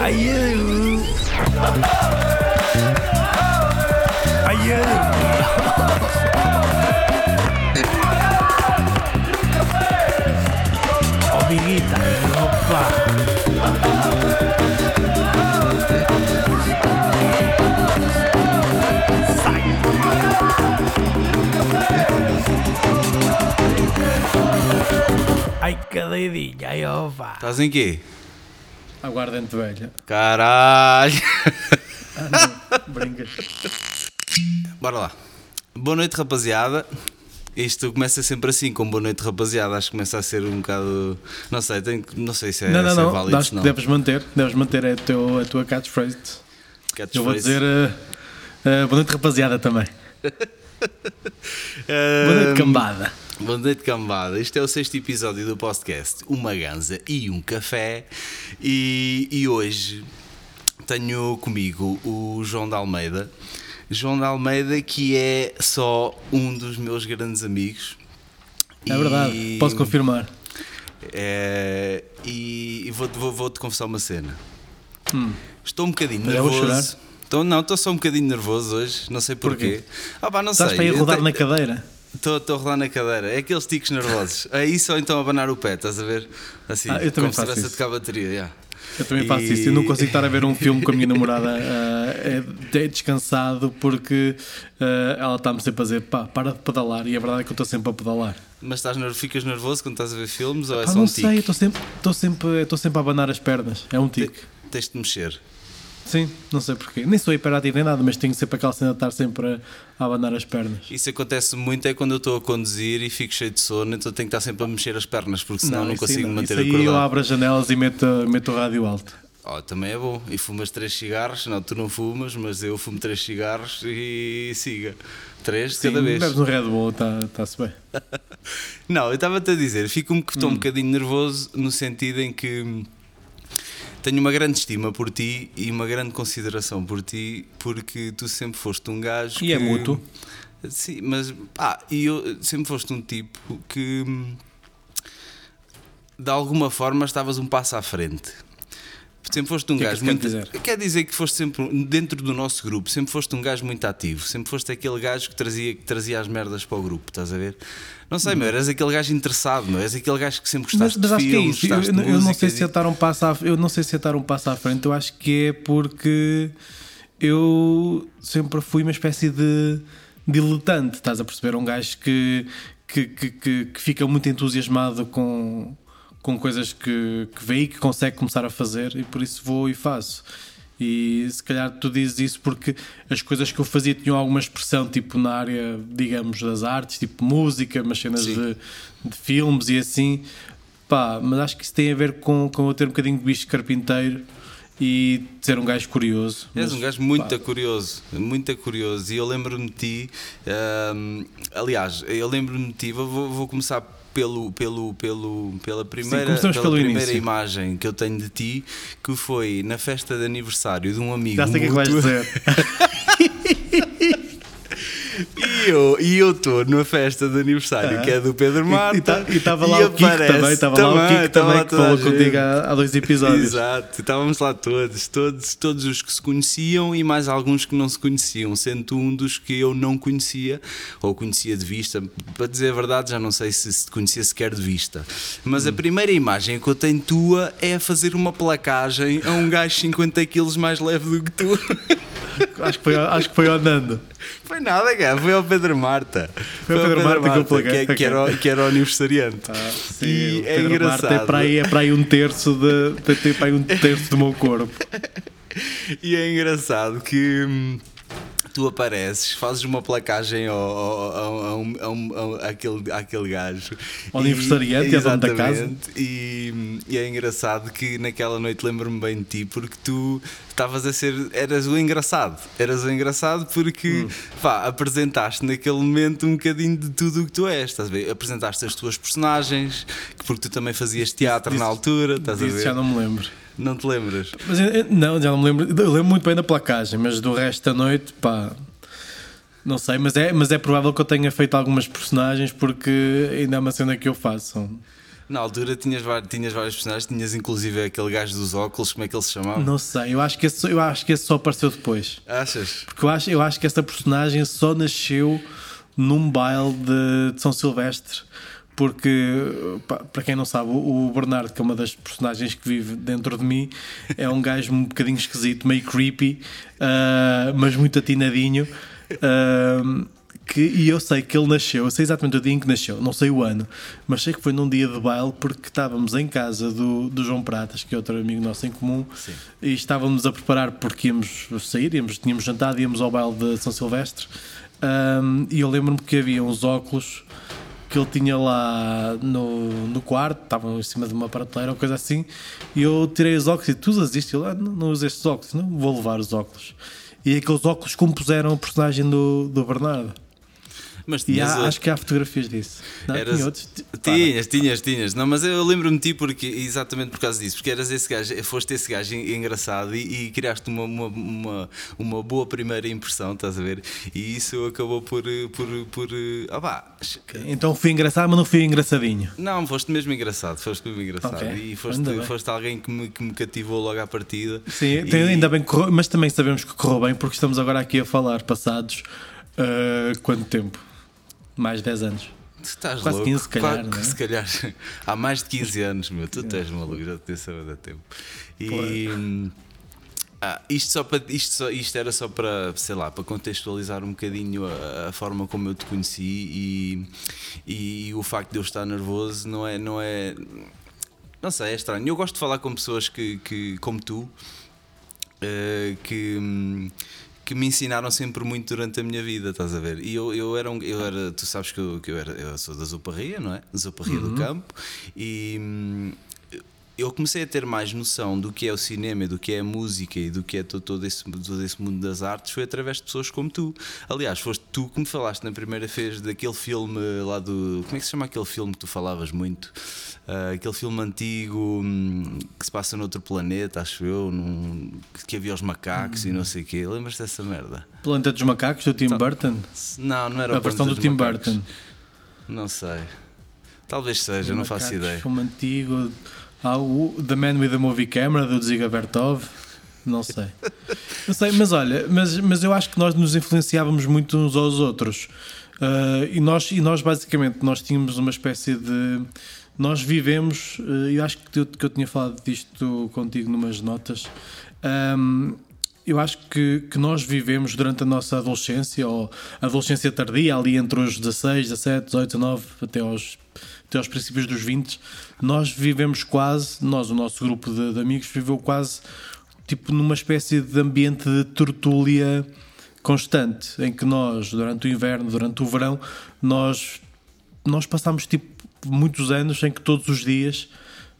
Ai, eu. Ai, eu. Opa. Ai, cadeidinha, ai, opa. Estás em quê? Aguardente velha. Caralho! Brincas. Bora lá. Boa noite, rapaziada. Isto começa sempre assim, com boa noite, rapaziada. Acho que começa a ser um bocado. Não sei, tenho... não sei se é, não, não, se é não. válido. Acho que não. deves manter. Deves manter a, teu, a tua catchphrase. Catchphrase. Eu vou dizer. uh, uh, boa noite, rapaziada, também. Ah, Boa noite, cambada. Boa noite, cambada. Este é o sexto episódio do podcast Uma Ganza e um Café. E, e hoje tenho comigo o João de Almeida. João de Almeida, que é só um dos meus grandes amigos. É verdade. E- Posso confirmar. É, e e vou-te vou, vou-te confessar uma cena. Hum. Estou um bocadinho Já vou nervoso. Estou, não, estou só um bocadinho nervoso hoje, não sei porquê. Ah, pá, não Estás sei. para ir rodar na cadeira? Estou a rodar na cadeira. É aqueles tiques nervosos. É isso ou então abanar o pé, estás a ver? Assim, Ah, eu também como se faço estivesse a tocar bateria. yeah. Eu também E- faço isso. Eu não consigo estar a ver um filme com a minha namorada uh, é, é descansado porque uh, ela está-me sempre a dizer pá, para de pedalar. E a verdade é que eu estou sempre a pedalar. Mas estás, ficas nervoso quando estás a ver filmes ou é Pá, só não um sei, tique? estou sempre, estou sempre, estou sempre a abanar as pernas. É um tique. Tens de mexer. Sim, não sei porquê. Nem sou hiperativo nem nada, mas tenho sempre aquela cena de estar sempre a, a abanar as pernas. Isso acontece muito é quando eu estou a conduzir e fico cheio de sono, então tenho que estar sempre a mexer as pernas, porque senão não, aí consigo não. manter Isso aí eu acordado. abro as janelas e meto, meto o rádio alto. Oh, também é bom. E fumas três cigarros? Não, tu não fumas, mas eu fumo três cigarros e siga. Três Sim, cada vez. bebes um Red Bull, está-se bem. Não, eu estava-te a dizer, fico um, estou Hum. um bocadinho nervoso no sentido em que tenho uma grande estima por ti e uma grande consideração por ti, porque tu sempre foste um gajo E que... é mútuo. Sim, mas pá, e eu sempre foste um tipo que de alguma forma estavas um passo à frente. Sempre foste um que é que gajo quer muito. dizer? Quer dizer que foste sempre, dentro do nosso grupo, sempre foste um gajo muito ativo. Sempre foste aquele gajo que trazia, que trazia as merdas para o grupo, estás a ver? Não sei, meu, eras aquele gajo interessado, meu, és aquele gajo que sempre Mas, gostaste mas de acho que é filmes, isso. Eu, de eu não sei se estar um passo à, eu não sei se é estar um passo à frente. Eu acho que é porque eu sempre fui uma espécie de diletante. Estás a perceber? Um gajo que, que, que, que, que fica muito entusiasmado com, com coisas que, que vê e que consegue começar a fazer, e por isso vou e faço. E se calhar tu dizes isso porque as coisas que eu fazia tinham alguma expressão, tipo na área, digamos, das artes, tipo música, umas cenas de, de filmes e assim. Pá, mas acho que isso tem a ver com, com eu ter um bocadinho de bicho carpinteiro e ser um gajo curioso. És Mas, um gajo muito pá, curioso, muito curioso. E eu lembro-me de ti, hum, aliás, eu lembro-me de ti, vou, vou começar pelo, pelo, pelo, pela primeira, começamos pela primeira imagem que eu tenho de ti, que foi na festa de aniversário de um amigo. Já sei o que é vais dizer. E eu e eu estou na festa de aniversário que é do Pedro Marta. E estava lá o Kiko também, estava lá o Kiko também lá que falou contigo há, há dois episódios. Exato, estávamos lá todos, todos, todos os que se conheciam e mais alguns que não se conheciam, sendo um dos que eu não conhecia, ou conhecia de vista. Para dizer a verdade, já não sei se se conhecia sequer de vista. Mas Hum. a primeira imagem que eu tenho tua é fazer uma placagem a um gajo 50 quilos mais leve do que tu. Acho, que foi, acho que foi ao Nando. Foi nada, cara, foi ao Pedro Marta. Foi ao Pedro Marta que eu que, é- que era, o- que era o aniversariante. Sim, e é Pedro engraçado. Marta é para, aí, é para aí um terço de, tem para aí um terço do meu corpo. E é engraçado que hum, tu apareces, fazes uma placagem ao, ao, ao, ao, àquele, àquele gajo. Ao aniversariante, dono da casa. E, e é engraçado que naquela noite lembro-me bem de ti porque tu estavas a ser. eras o engraçado. Eras o engraçado porque Hum. pá, apresentaste naquele momento um bocadinho de tudo o que tu és. Estás a ver? Apresentaste as tuas personagens, porque tu também fazias teatro na altura. Estás a ver? já não me lembro. Não te lembras? Mas não, já não me lembro. Eu lembro muito bem da placagem, mas do resto da noite, pá. Não sei, mas é, mas é provável que eu tenha feito algumas personagens porque ainda é uma cena que eu faço. Na altura tinhas, tinhas vários personagens, tinhas inclusive aquele gajo dos óculos, como é que ele se chamava? Não sei, eu acho que esse, eu acho que esse só apareceu depois. Achas? Porque eu acho, eu acho que esta personagem só nasceu num baile de, de São Silvestre. Porque, pá, para quem não sabe, o Bernardo, que é uma das personagens que vive dentro de mim, é um gajo um bocadinho esquisito, meio creepy, ah, mas muito atinadinho. ah, que, e eu sei que ele nasceu, eu sei exatamente o dia em que nasceu, não sei o ano, mas sei que foi num dia de baile porque estávamos em casa do, do João Pratas, que é outro amigo nosso em comum, e estávamos a preparar porque íamos sair, íamos, tínhamos jantado, íamos ao baile de São Silvestre. Ahm, e eu lembro-me que havia uns óculos que ele tinha lá no, no quarto, estavam em cima de uma prateleira ou coisa assim, e eu tirei os óculos e tu usas isto? Ele, ah, não, não uso estes óculos, não vou levar os óculos. E aqueles óculos compuseram a personagem do, do Bernardo. Mas tinhas há- outro. acho que há fotografias disso. Não, Eras- tinha outros. Tinhas, tinhas, tinhas. Não, mas eu lembro-me de ti porque, exatamente por causa disso, porque eras esse gajo, foste esse gajo en- engraçado e, e criaste uma, uma, uma, uma boa primeira impressão, estás a ver? E isso acabou por. por, por ah, pá, Então fui engraçado, mas não fui engraçadinho. Não, foste mesmo engraçado, foste mesmo engraçado. Ok, E foste, foste alguém que me, que me cativou logo à partida. Sim, E- ainda bem que mas também sabemos que correu bem porque estamos agora aqui a falar passados ah, quanto tempo? Mais de 10 anos. Tu estás Quase louco. 15 se calhar, não é? se calhar há mais de 15 anos, meu. Tu estás maluco, já te disse há tempo. E. ah, isto, só para, isto, só, isto era só para, sei lá, para contextualizar um bocadinho a, a forma como eu te conheci e, e o facto de eu estar nervoso não é, não é, não sei, é estranho. Eu gosto de falar com pessoas que, que como tu, eh, que, que me ensinaram sempre muito durante a minha vida, estás a ver? E eu, eu, era, um, eu era, tu sabes que eu, que eu, era, eu sou da Zuparria, não é? Zuparria do Campo, e hum, eu comecei a ter mais noção do que é o cinema, do que é a música e do que é todo, todo, esse, todo esse mundo das artes foi através de pessoas como tu. Aliás, foste tu que me falaste na primeira vez daquele filme lá do. Como é que se chama aquele filme que tu falavas muito? Ah, aquele filme antigo hum, que se passa noutro planeta, acho eu, num- que havia os macacos e não sei o quê. Lembras-te dessa merda? Planeta dos Macacos, do Tim Burton. Não, não era o A versão do Tim Macacos. Burton. Não sei. Talvez seja, não faço ideia. Filme antigo. Há o The Man with the Movie Camera, do Ziga Bertov. Não sei. Não sei, mas olha, mas, mas eu acho que nós nos influenciávamos muito uns aos outros. Ah, e, nós, e nós, basicamente, nós tínhamos uma espécie de. Nós vivemos, e eu acho que eu, que eu tinha falado disto contigo numas notas. Ahm, eu acho que, que nós vivemos durante a nossa adolescência, ou adolescência tardia, ali entre os 16, 17, 18, 19, até aos, até aos princípios dos 20, nós vivemos quase, nós, o nosso grupo de, de amigos, viveu quase tipo numa espécie de ambiente de tertúlia constante, em que nós, durante o inverno, durante o verão, nós, nós passámos tipo muitos anos em que todos os dias.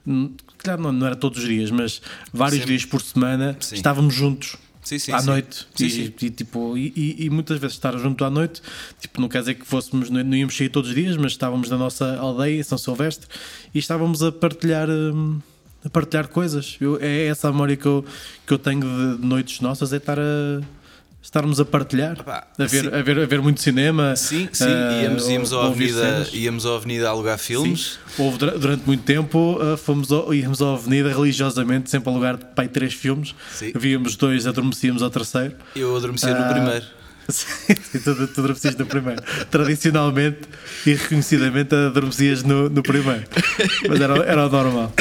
hum, Claro, não, não era todos os dias, mas vários dias por semana Sim. estávamos juntos Sim, sim, à sim. noite Sim, e, sim. e, tipo, e, e- muitas vezes estar junto à noite tipo, não quer dizer que fôssemos não, íamos sair todos os dias mas estávamos na nossa aldeia em São Silvestre e estávamos a partilhar hum, a partilhar coisas Eu- é essa a memória que eu, que eu tenho de noites nossas é estar a estarmos a partilhar Epá, a, ver, sim. a, ver, a ver muito cinema Sim, sim, ah, íamos, íamos, ouvir avenida, íamos à avenida a alugar filmes. Sim. Houve, dura- durante muito tempo uh, fomos ao, íamos à avenida religiosamente, sempre a alugar pai três filmes. Sim. Víamos dois, adormecíamos ao terceiro. Eu adormeci Ah, no primeiro. Sim, tu, tu adormecias no primeiro. Tradicionalmente e reconhecidamente adormecias no, no primeiro. Mas era, era o normal.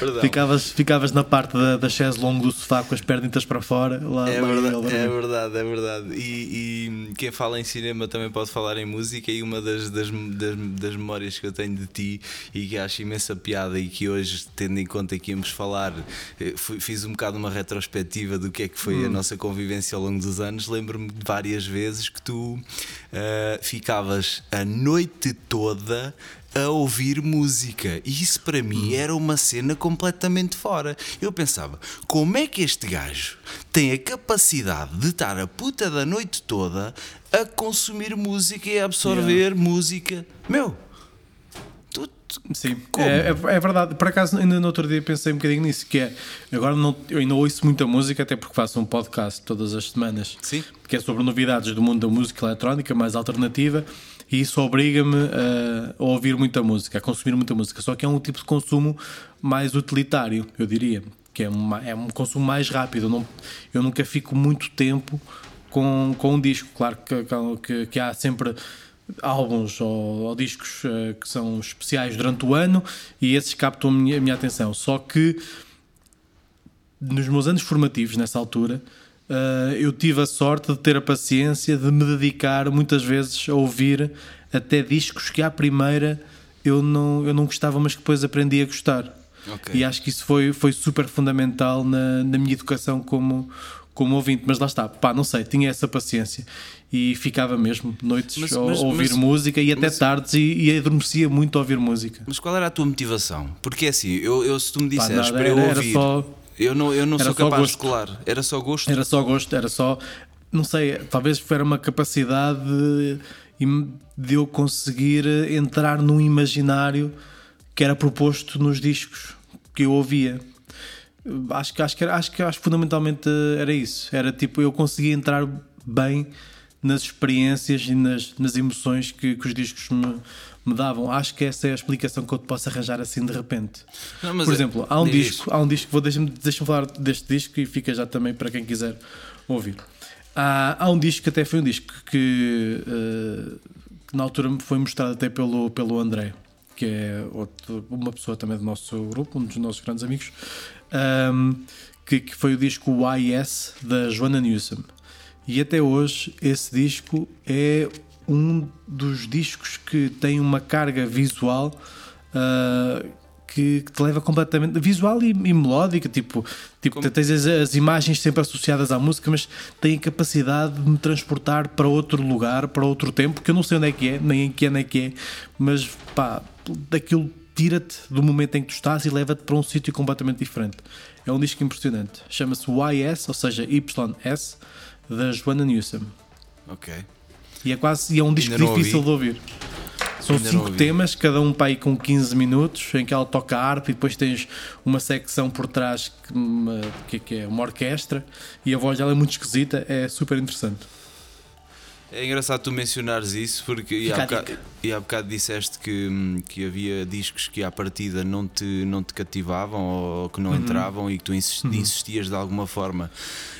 Perdão. Ficavas, ficavas na parte da, da chaise longue do sofá com as pernitas para fora. Lá, É lá verdade, dormir. é verdade, é verdade. E, e quem fala em cinema também pode falar em música. E uma das, das, das, das memórias que eu tenho de ti e que acho imensa piada, e que hoje, tendo em conta que íamos falar, eh, fui- fiz um bocado uma retrospectiva do que é que foi a Hum. nossa convivência ao longo dos anos. Lembro-me de várias vezes que tu ah, ficavas a noite toda a ouvir música. E isso para mim era uma cena completamente fora. Eu pensava, como é que este gajo tem a capacidade de estar a puta da noite toda a consumir música e a absorver música? Meu, Sim, é, é- é verdade. Por acaso, ainda no outro dia pensei um bocadinho nisso, que é, agora não, eu ainda ouço muita música, até porque faço um podcast todas as semanas, Sim. que é sobre novidades do mundo da música eletrónica, mais alternativa, e isso obriga-me a, a ouvir muita música, a consumir muita música. Só que é um tipo de consumo mais utilitário, eu diria, que é, uma- é um consumo mais rápido. Eu, não, eu nunca fico muito tempo com, com um disco. Claro que, que, que há sempre álbuns ou, ou discos eh, que são especiais durante o ano e esses captam a minha, a minha atenção. Só que nos meus anos formativos, nessa altura, eh, eu tive a sorte de ter a paciência de me dedicar muitas vezes a ouvir até discos que à primeira eu não, eu não gostava, mas que depois aprendi a gostar. Ok. E acho que isso foi, foi super fundamental na, na minha educação como, como ouvinte. Mas lá está, pá, não sei, tinha essa paciência e ficava mesmo noites Mas- a mas- ouvir mas- música e até tardes e, e adormecia muito a ouvir música. Mas qual era a tua motivação? Porque é assim, eu, eu se tu me Pá, disseres nada, para eu era- era ouvir, só- eu não, eu não era sou só capaz gosto. de colar. Era só gosto? Era só gosto, era só. Não sei, talvez era uma capacidade de, de eu conseguir entrar num imaginário que era proposto nos discos que eu ouvia. Acho que, acho que, acho que acho que fundamentalmente era isso. Era tipo, eu conseguia entrar bem nas experiências e nas, nas emoções que, que os discos me, me davam. Acho que essa é a explicação que eu te posso arranjar assim de repente. Não, Por é- exemplo, há um disco, há um disco, vou deixa-me deixa falar deste disco e fica já também para quem quiser ouvir. Há, há um disco que até foi um disco que, eh, que na altura me foi mostrado até pelo, pelo André, que é outro- uma pessoa também do nosso grupo, um dos nossos grandes amigos, ahm, que, que foi o disco YS da Joanna Newsom. E até hoje esse disco é um dos discos que tem uma carga visual ah, que, que te leva completamente visual e, e melódica, tipo, tipo tens as, as imagens sempre associadas à música, mas tem a capacidade de me transportar para outro lugar, para outro tempo, que eu não sei onde é que é, nem em que ano é que é, mas pá, daquilo tira-te do momento em que tu estás e leva-te para um sítio completamente diferente. É um disco impressionante. Chama-se YS, ou seja, YS, da Joanna Newsom. Ok. E é quase e é um disco difícil ouvi. de ouvir. São Ainda cinco temas, cada um para aí com 15 minutos, em que ela toca harpa e depois tens uma secção por trás que, uma, que é uma orquestra e a voz dela é muito esquisita, é super interessante. É engraçado tu mencionares isso porque e há, bocado, e há bocado disseste que, que havia discos que à partida não te, não te cativavam ou que Uhum. não entravam e que tu insis- insistias de alguma forma.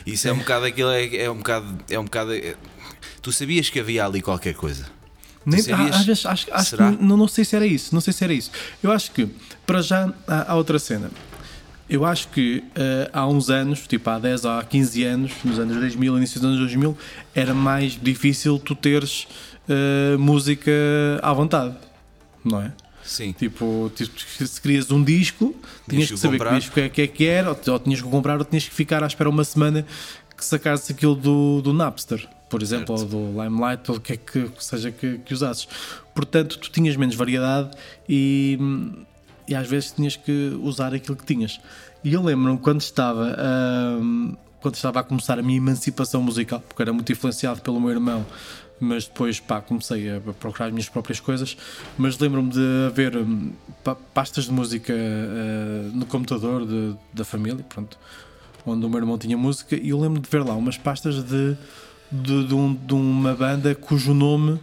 Isso é um bocado aquilo, é, é um bocado. É um bocado é- tu sabias que havia ali qualquer coisa. Nem, sabias? às vezes acho, acho que não, não sei se era isso, não sei se era isso. Eu acho que, para já, há, há outra cena. Eu acho que eh, há uns anos, tipo há 10 ou há 15 anos, nos anos 2000, início dos anos 2000, era mais difícil tu teres eh, música à vontade, não é? Sim. Tipo, tipo, se querias um disco, tinhas que que saber comprar. que disco é que é que era, ou, ou tinhas que comprar, ou tinhas que ficar à espera uma semana que sacasse aquilo do, do Napster, por exemplo, Certo. ou do Limelight, ou o que é que seja que, que usasses. Portanto, tu tinhas menos variedade e, e às vezes tinhas que usar aquilo que tinhas. E eu lembro-me quando estava. ahm, quando estava a começar a minha emancipação musical, porque era muito influenciado pelo meu irmão, mas depois pá, comecei a procurar as minhas próprias coisas. Mas lembro-me de haver hum, pa- pastas de música ah, no computador de- da família, pronto, onde o meu irmão tinha música, e eu lembro de ver lá umas pastas de, de, de um- de uma banda cujo nome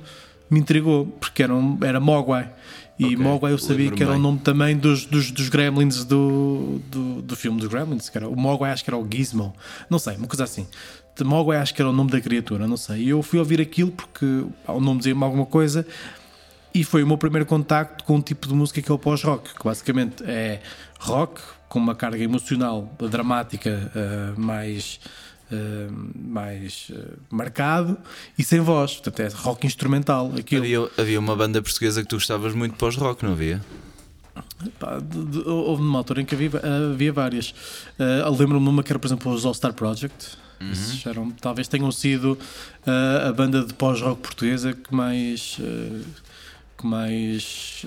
me intrigou, porque era, um- era Mogwai. E Ok, Mogwai eu sabia que era o bem. nome também dos, dos, dos Gremlins do, do, do filme dos Gremlins. Que era, o Mogwai acho que era o Gizmo, não sei, uma coisa assim. De Mogwai acho que era o nome da criatura, não sei. E eu fui ouvir aquilo porque o nome dizia-me alguma coisa e foi o meu primeiro contacto com um tipo de música que é o pós-rock, que basicamente é rock com uma carga emocional dramática eh, mais, eh, mais eh, marcado e sem voz, portanto é rock instrumental. Aquilo. Havia, havia uma banda portuguesa que tu gostavas muito pós-rock, não havia? Pá, de- de- houve uma altura em que havia, havia várias. Eh, Lembro-me de uma que era, por exemplo, os All Star Project. Esses eram- talvez tenham sido eh, a banda de pós-rock portuguesa que mais. que mais.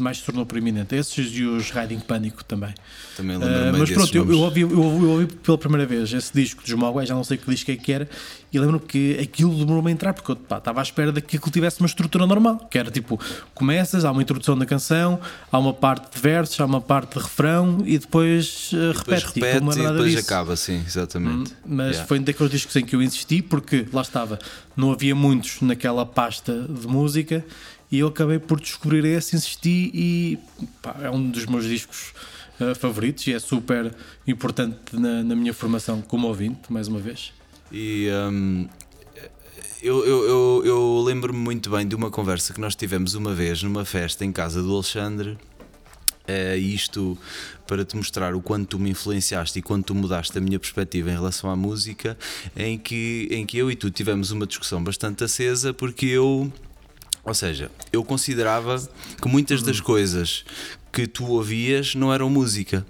Mais se tornou proeminente. Esses e os Riding Pânico também. Também Uh, lembro-me mas desses pronto, eu, eu, ouvi, eu, ouvi, eu ouvi pela primeira vez esse disco dos Mogwai, já não sei que disco é que era, e lembro que aquilo demorou-me a entrar, porque eu pá, estava à espera de que aquilo tivesse uma estrutura normal, que era tipo, começas, há uma introdução da canção, há uma parte de versos, há uma parte de refrão e depois uh, Depois repete, repete não e depois disso. acaba, sim, exatamente. Mas Yeah. foi um daqueles discos em que eu insisti, porque lá estava, não havia muitos naquela pasta de música, e eu acabei por descobrir esse, insisti e pá, é um dos meus discos eh, favoritos e é super importante na, na minha formação como ouvinte, mais uma vez. E hum, eu, eu, eu, eu lembro-me muito bem de uma conversa que nós tivemos uma vez numa festa em casa do Alexandre. É isto para te mostrar o quanto tu me influenciaste e quanto tu mudaste a minha perspectiva em relação à música, em que, em que eu e tu tivemos uma discussão bastante acesa, porque eu, ou seja, eu considerava que muitas das coisas que tu ouvias não eram música.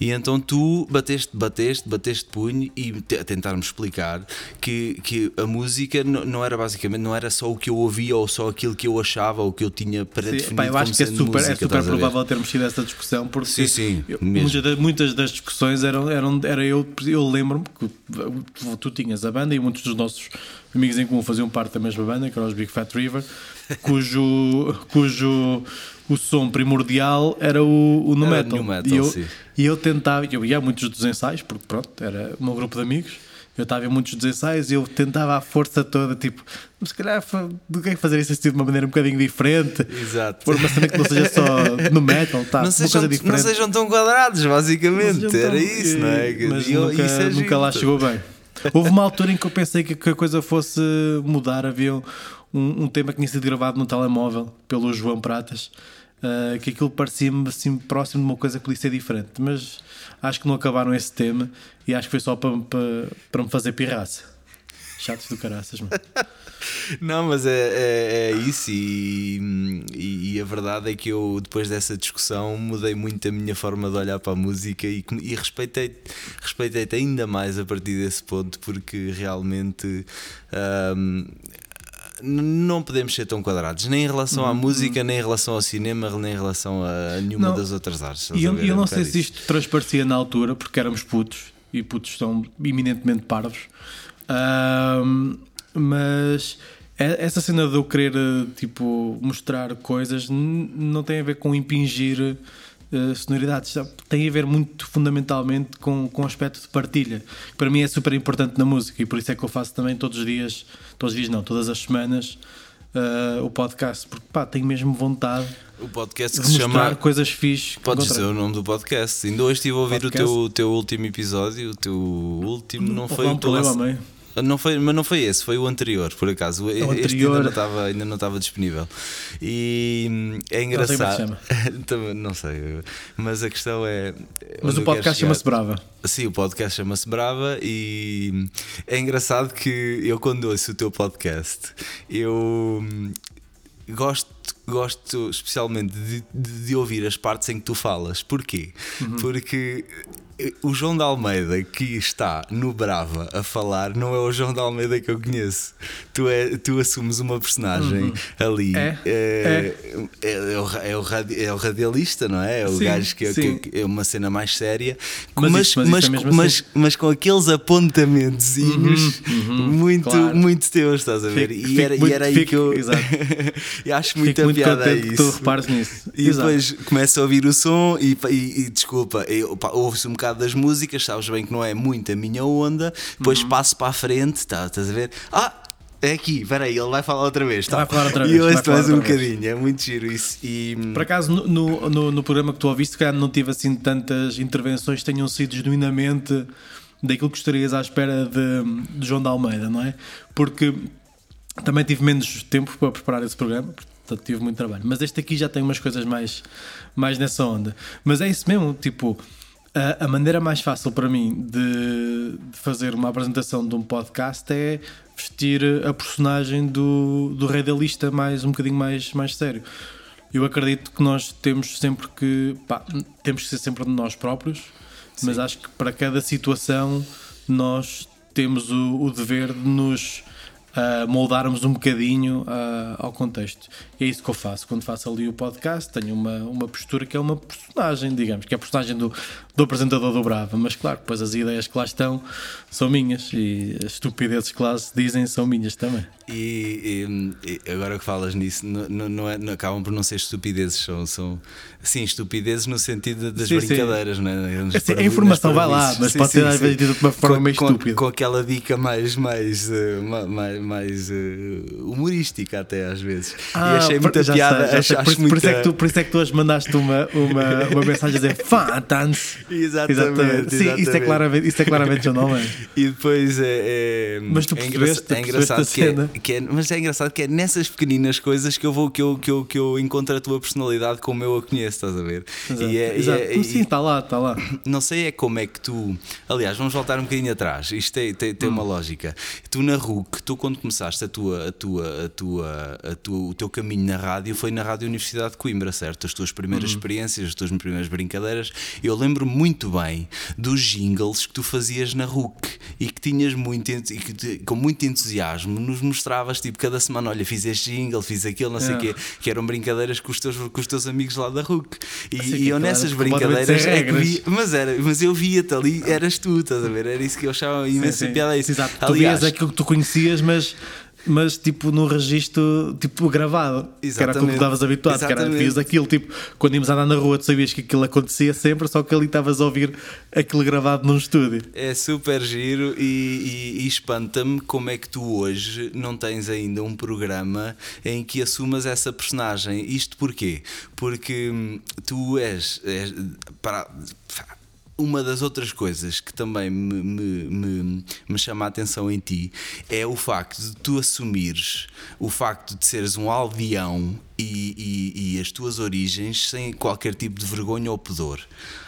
E então tu bateste, bateste, bateste punho e a tentar-me explicar que, que a música não, não era basicamente, não era só o que eu ouvia ou só aquilo que eu achava ou que eu tinha Sim, pá, eu acho que é super, é música, super a ver? provável termos tido essa discussão porque Sim, sim, eu- muitas, da- muitas das discussões eram, eram era eu, eu lembro-me que tu, tu tinhas a banda e muitos dos nossos amigos em comum faziam parte da mesma banda, que eram os Big Fat River, cujo, cujo o som primordial era o, o nu Era metal. nu metal, e, eu, sim. e eu tentava, eu ia a muitos dos ensaios, porque pronto, era o meu grupo de amigos. Eu estava em muitos dos ensaios e eu tentava à força toda, tipo, "Mas se calhar do que é que fazer isso assim de uma maneira um bocadinho diferente. Exato. Pôr uma cena que não seja só no metal, tá? não, uma sejam, coisa não diferente. sejam tão quadrados, basicamente. Não sejam Era tão- isso, não é? Mas E eu- nunca, é nunca lá chegou bem. Houve uma altura em que eu pensei que, que a coisa fosse mudar. Havia um, um tema que tinha sido gravado no telemóvel pelo João Pratas. ah, que aquilo parecia-me assim próximo de uma coisa que podia ser diferente, mas acho que não acabaram esse tema e acho que foi só para, para, para me fazer pirraça. Chatos do caraças, mano. Não, mas é, é, é isso, e, e, e a verdade é que eu, depois dessa discussão, mudei muito a minha forma de olhar para a música e, e respeitei, respeitei-te ainda mais a partir desse ponto, porque realmente. n- não podemos ser tão quadrados, nem em relação à música, nem em relação ao cinema, nem em relação a nenhuma Não. das outras artes. E eu, eu É um não sei se isto transparecia na altura, porque éramos putos e putos são eminentemente parvos. Ahm, mas essa cena de eu querer tipo, mostrar coisas não tem a ver com impingir eh, sonoridades, tem a ver muito fundamentalmente com, com o aspecto de partilha. que Para mim é super importante na música e por isso é que eu faço também todos os dias, todos os dias não, todas as semanas. eh, o podcast, porque pá, tenho mesmo vontade O podcast que de se chama. coisas fixe. Podes dizer o nome do podcast. Ainda hoje estive a ouvir o Podcast? teu, o teu último episódio. O teu último não Houve foi o um teu problema. Não foi, mas não foi esse, foi o anterior, por acaso. Este anterior- ainda não estava, ainda não estava disponível. E hum, é é engraçado. Também não sei, mas a questão é. Mas o podcast chama-se Brava. Sim, o podcast chama-se Brava e hum, é engraçado que eu quando ouço o teu podcast, eu hum, gosto, gosto especialmente de, de- de ouvir as partes em que tu falas. Porquê? Uhum. Porque eh, o João de Almeida que está no Brava a falar não é o João de Almeida que eu conheço. Tu, é, tu assumes uma personagem ali. É, é, é, é o, é, o radi- é o radialista, não é? É o Sim, gajo que, sim. que- que é uma cena mais séria, Mas mas, isso- mas mas, é mesmo mas, assim. mas com aqueles apontamentozinhos muito, claro. muito teus, estás a ver? Fico- e, era, fico e era aí muito- que eu. fico- acho Fico muito contente que tu repares nisso. E Exato. depois começo a ouvir o som e, e- e desculpa, ouve-se um bocado das músicas, sabes bem que não é muito a minha onda, depois Uhum. passo para a frente, tá, estás a ver? Ah! É aqui, espera aí, ele vai falar outra vez. Tá? Vai falar outra e vez, ouço falar mais um vez. bocadinho, é muito giro isso. E, Por acaso, no, no, no- programa que tu ouviste, calhar não tive assim tantas intervenções que tenham sido genuinamente daquilo que estarias à espera de, de João de Almeida, não é? Porque também tive menos tempo para preparar esse programa, tive muito trabalho. Mas este aqui já tem umas coisas mais, mais nessa onda. Mas é isso mesmo, tipo, a, a maneira mais fácil para mim de, de fazer uma apresentação de um podcast é vestir a personagem do, do rei da lista mais um bocadinho mais, mais sério. Eu acredito que nós temos sempre que pá, temos que ser sempre de nós próprios, mas acho que para cada situação nós temos o, o dever de nos a moldarmos um bocadinho ah, ao contexto. E é isso que eu faço. Quando faço ali o podcast, tenho uma, uma postura que é uma personagem, digamos, que é a personagem do, do apresentador do Brava. Mas claro, depois as ideias que lá estão são minhas e as estupidezes que lá se dizem são minhas também. E, e- e agora que falas nisso, não, não- é, não- acabam por não ser estupidezes, são, são sim, estupidezes no sentido das Sim, sim. brincadeiras, não é? Nas Assim, a informação vai lá, mas Sim, pode sim, ser às sim. vezes de uma forma Com- meio com, estúpida. Com aquela dica mais, mais, eh, ma- mais, mais, eh, humorística, até às vezes. e achei muita Ah, já piada. sei, sei. acho por, isso- por isso é que muita- tu, por isso é que tu hoje mandaste uma, uma, uma mensagem a dizer Fantans. Exatamente, Sim, isso é exatamente. claramente, isso é claramente. E depois é. é Mas tu é é tu engraçado percebeste que é, que é- Mas é engraçado que é nessas pequeninas coisas que eu vou que eu, que eu, que eu encontro a tua personalidade como eu a conheço, estás a ver? Exato. E é- Exato. é- e- Sim, está lá, está lá. não sei é como é que tu. Aliás, vamos voltar um bocadinho atrás. Isto tem, tem, tem uma Hum. lógica. Tu na RUC, tu quando começaste a tua, a tua, a tua, a tua, o teu caminho na rádio foi na Rádio Universidade de Coimbra, certo? As tuas primeiras Hum. experiências, as tuas primeiras brincadeiras. Eu lembro muito bem dos jingles que tu fazias na RUC e que tinhas muito e que com muito entusiasmo nos mostravas tipo cada semana, olha, fiz este jingle, fiz aquilo, não sei o É. quê, que eram brincadeiras com os teus, com os teus amigos lá da RUC. E, e eu aquilo nessas brincadeiras é vi, mas, era, mas eu via-te ali, eras tu, estás a ver? Era isso que eu achava imensa Sim, sim. piada. a Isso. Exato. tu Aliás, vias aquilo que tu conhecias, mas, mas tipo no registro tipo gravado. Que era como Exatamente. estavas habituado. Que era, Exatamente. vias aquilo, tipo, quando íamos andar na rua, tu sabias que aquilo acontecia sempre, só que ali estavas a ouvir aquilo gravado num estúdio. É super giro e, e- e espanta-me como é que tu hoje não tens ainda um programa em que assumas essa personagem. Isto porquê? Porque hum, tu és, és para, uma das outras coisas que também me, me, me, me chama a atenção em ti é o facto de tu assumires o facto de seres um aldeão e, e- e as tuas origens sem qualquer tipo de vergonha ou pudor.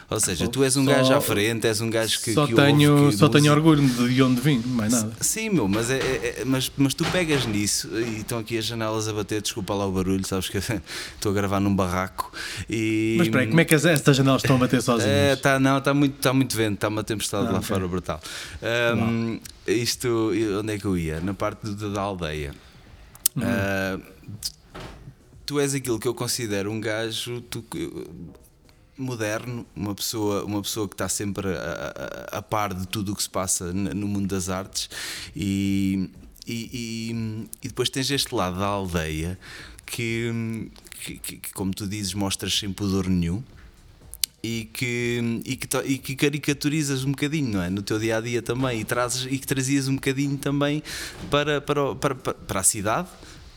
Ou seja, tu és um Só- gajo à frente, és um gajo que. só que tenho, ouve, que só tenho orgulho de onde vim, mais nada. Sim, meu, mas, é, é- é- mas, mas tu pegas nisso e estão aqui as janelas a bater, desculpa lá o barulho, sabes que estou a gravar num barraco. E, Mas espera aí, como é que as- estas janelas estão a bater sozinhas? é, tá, não, está muito, tá muito vento, está uma tempestade Ah, lá ok. fora brutal. Ahm, isto, onde é que eu ia? Na parte do- da aldeia. Uhum. Ah, tu és aquilo que eu considero um gajo tu- moderno, uma pessoa, uma pessoa que está sempre a, a- a par de tudo o que se passa no mundo das artes e, e, e- e depois tens este lado da aldeia que, que- que, como tu dizes, mostras sem pudor nenhum e que, e que, e que caricaturizas um bocadinho, não é? No teu dia a dia também e, trazes, e que trazias um bocadinho também para, para, para, para a cidade.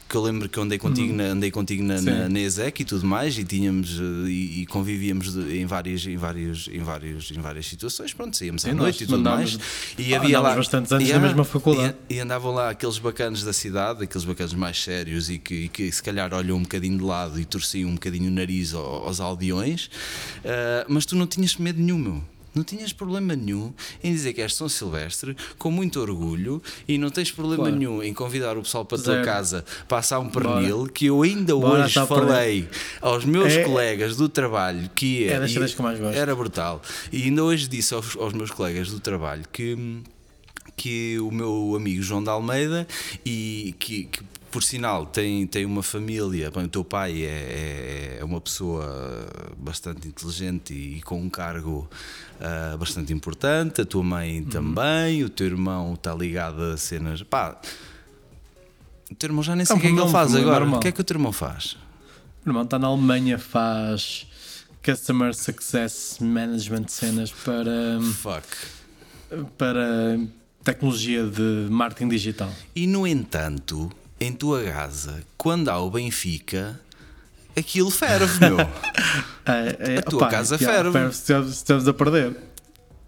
Que eu lembro que eu andei contigo, na, andei contigo na, na, Sim. na ESEC e tudo mais, e tínhamos eh, e, e convivíamos de- em, várias, em, vários, em, vários, em várias situações. Pronto, saíamos à noite e tudo mais. E Ah, havia lá bastantes anos e, na mesma faculdade. e- e andavam lá aqueles bacanos da cidade, aqueles bacanos mais sérios e que, e que se calhar olham um bocadinho de lado e torciam um bocadinho o nariz ao- aos aldeões, ah, mas tu não tinhas medo nenhum, meu. Não tinhas problema nenhum em dizer que és São Silvestre com muito orgulho e não tens problema nenhum em convidar o pessoal para a tua Zero. casa passar um pernil que eu ainda Bora, hoje falei aos meus É- colegas do trabalho que É gosto. era brutal. E ainda hoje disse aos, aos meus colegas do trabalho que, que o meu amigo João de Almeida e que, que, por sinal tem, tem uma família, bem, o teu pai é, é- é uma pessoa bastante inteligente e, com um cargo ah, bastante importante, a tua mãe também, o teu irmão está ligado a cenas. Pá, o teu irmão já nem sei É o um que é que ele faz agora. O que é que o teu irmão faz? O irmão está na Alemanha, faz Customer Success Management cenas para, Fuck. para tecnologia de marketing digital. E no entanto, em tua casa, quando há o Benfica, aquilo ferve, meu. É, é, A tua casa ferve. se estamos- a perder.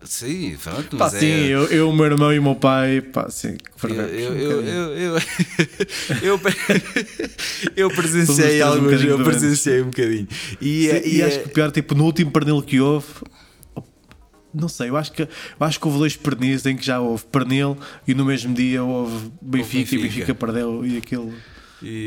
Sim, pronto, Pá, mas sim, é. eu, eu, o meu irmão e o meu pai, pá, sim, Eu, eu, eu, eu, eu, eu, presenciei alguns, eu presenciei um bocadinho. E, é- e e é- acho que o pior, tipo, no último pernil que houve, não sei, eu acho que, eu acho que houve dois pernis em que já houve pernil e no mesmo dia houve Benfica, e Benfica. Benfica perdeu e aquilo.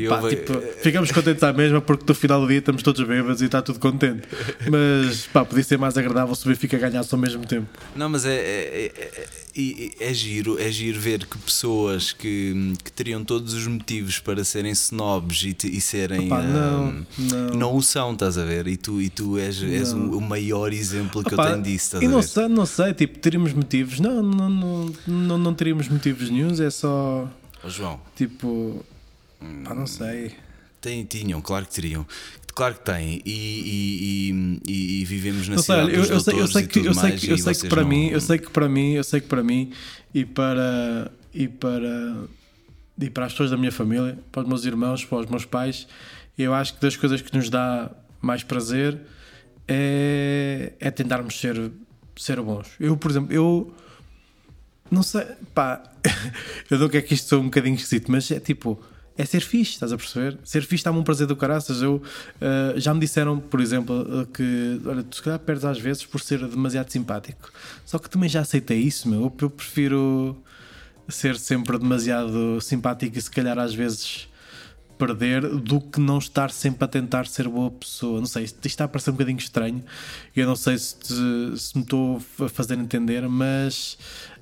Pá, tipo, ficamos contentes à mesma porque no final do dia estamos todos bêbados e está tudo contente. Mas pá, podia ser mais agradável se o Benfica ganhasse ao mesmo tempo. Não, mas é, é, é, é- é- giro, é giro ver que pessoas que, que teriam todos os motivos para serem snobs e, e serem. Não, hum, não. não o são, estás a ver? E tu, e tu és, és o, maior exemplo que eu tenho disso, estás e não sei, não sei, tipo, teríamos motivos. Não, não, não, não, não teríamos motivos nenhums, é só João, tipo. Pá, não sei. tem, tinham, claro que teriam. Claro que têm. E, e, e, e- vivemos na Não cidade eu, sei, eu sei que, eu sei que, eu sei que para não- mim, eu sei que para mim, eu sei que para mim e para e para e para as pessoas da minha família, para os meus irmãos, para os meus pais, eu acho que das coisas que nos dá mais prazer é, é tentarmos ser ser bons. Eu, por exemplo, eu não sei, pá, eu não quero que isto seja um bocadinho esquisito, mas é tipo, é ser fixe, estás a perceber? Ser fixe dá-me um prazer do caraças. Eu, ah, já me disseram, por exemplo, ah, que olha, tu se calhar perdes às vezes por ser demasiado simpático. Só que também já aceitei isso, meu. Eu, eu prefiro ser sempre demasiado simpático e se calhar às vezes perder do que não estar sempre a tentar ser boa pessoa. Não sei, isto está a parecer um bocadinho estranho. Eu não sei se, te- se me estou a fazer entender, mas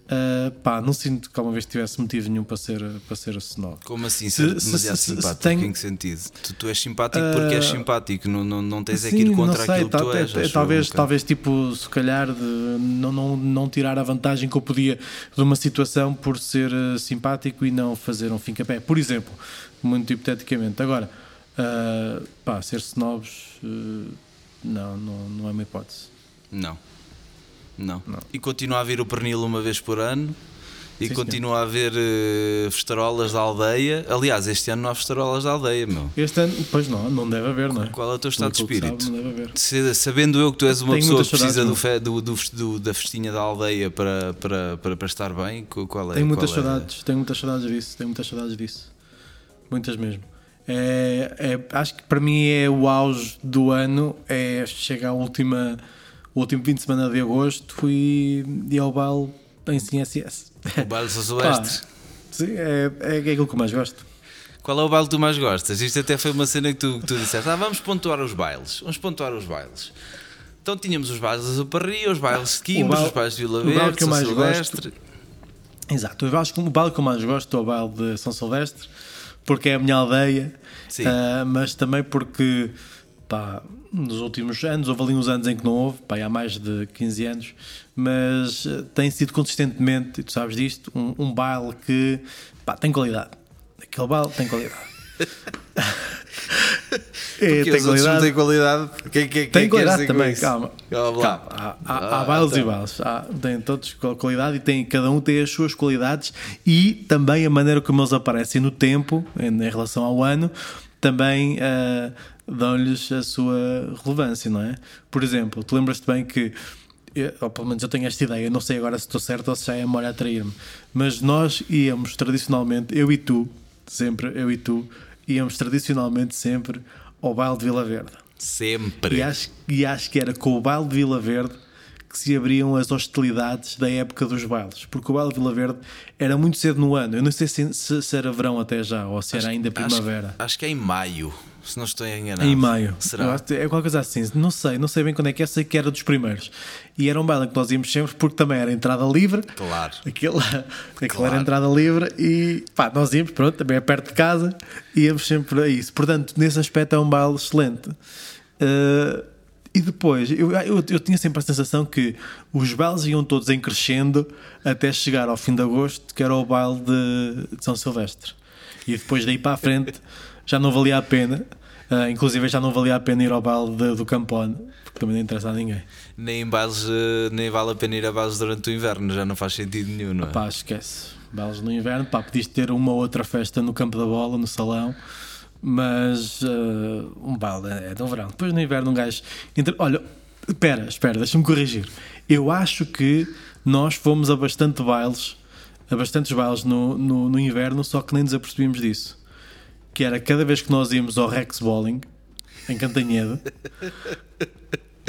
ah, pá, não sinto que alguma vez tivesse motivo nenhum para ser, para ser snob. Como assim, Se- ser se- demasiado se- se simpático? tenho- Em que sentido? Tu, tu és simpático porque és Ah, simpático, não, não, não tens é que ir contra sei, aquilo que tal- tu és. é- talvez, um talvez tipo, se calhar, de não, não, não tirar a vantagem que eu podia de uma situação por ser eh, simpático e não fazer um fim capé. Por exemplo, muito hipoteticamente. Agora, ah, pá, ser snobs, eh, não, não, não é uma hipótese. Não. Não. E continua a haver o pernil uma vez por ano. E Sim, continua a haver eh, festarolas da aldeia. Aliás, este ano não há festarolas da aldeia, meu. Este ano, pois não, não deve haver, não é? Qual é o teu estado de Pelo espírito? sabe, não deve haver. Se- Sabendo eu que tu és uma Tenho pessoa que precisa do, fe- do- do do- da festinha da aldeia para, para, para, para estar bem, qu- qual é? Tenho muitas é? saudades, tenho muitas saudades disso, tenho muitas saudades disso. Muitas mesmo. É, é- acho que para mim é o auge do ano, é chega a última, o último fim de semana de agosto e, e ao baile em CSS. O baile de São Silvestre. Sim, é, é aquilo que eu mais gosto. Qual é o baile que tu mais gostas? Isto até foi uma cena que tu, que tu disseste. Ah, vamos pontuar os bailes. Vamos pontuar os bailes. Então tínhamos os bailes da Zuparria, os bailes de baile- os bailes de Vila o baile Verde, que eu São Silvestre. Exato, acho que o baile que eu mais gosto é o baile de São Silvestre, porque é a minha aldeia, ah, mas também porque pá, nos últimos anos, houve ali uns anos em que não houve, pá, há mais de 15 anos, mas ah, tem sido consistentemente, e tu sabes disto, um, um baile que pá, tem qualidade. Aquele baile tem qualidade. é, outros não têm qualidade. Quem, quem, tem qualidade também, calma. Calma. Calma, Há, há, há Ah, bailes e então. bailes. Há, têm todos qualidade e tem, cada um tem as suas qualidades e também a maneira como eles aparecem no tempo, em, em relação ao ano, também ah, dão-lhes a sua relevância, não é? Por exemplo, tu lembras-te bem que. eu- ou pelo menos eu tenho esta ideia, não sei agora se estou certo ou se já é a memória a trair-me, mas nós íamos tradicionalmente, eu e tu, sempre, eu e tu, íamos tradicionalmente sempre ao baile de Vila Verde. Sempre. E acho, e acho que era com o baile de Vila Verde que se abriam as hostilidades da época dos bailes, porque o baile de Vila Verde era muito cedo no ano. Eu não sei se, se- se era verão até já ou se era ainda primavera. Acho, acho que é em maio, se não estou enganado. Em maio. Será? É qualquer coisa assim. Não sei, não sei bem quando é que é, sei que era dos primeiros. E era um baile que nós íamos sempre porque também era entrada livre. Claro. Aquilo, aquilo Claro. era entrada livre e pá, nós íamos, pronto, também é perto de casa, íamos sempre a isso. Portanto, nesse aspecto é um baile excelente. Uh, e depois, eu, eu, eu tinha sempre a sensação que os bailes iam todos em crescendo até chegar ao fim de agosto, que era o baile de, de São Silvestre. E depois daí para a frente já não valia a pena. Uh, inclusive já não valia a pena ir ao baile de- do Campone, porque também não interessa a ninguém. Nem, em bailes, eh, nem vale a pena ir a bailes durante o inverno, já não faz sentido nenhum, não é? Pá, esquece. Bailes no inverno, pá, podias ter uma ou outra festa no campo da bola, no salão, mas eh, um baile é do verão. Depois no inverno um gajo. entra- Olha, espera, espera, deixa-me corrigir. Eu acho que nós fomos a bastante bailes, a bastantes bailes no, no, no inverno, só que nem nos apercebíamos disso. Que era cada vez que nós íamos ao Rex Bowling, em Cantanhede,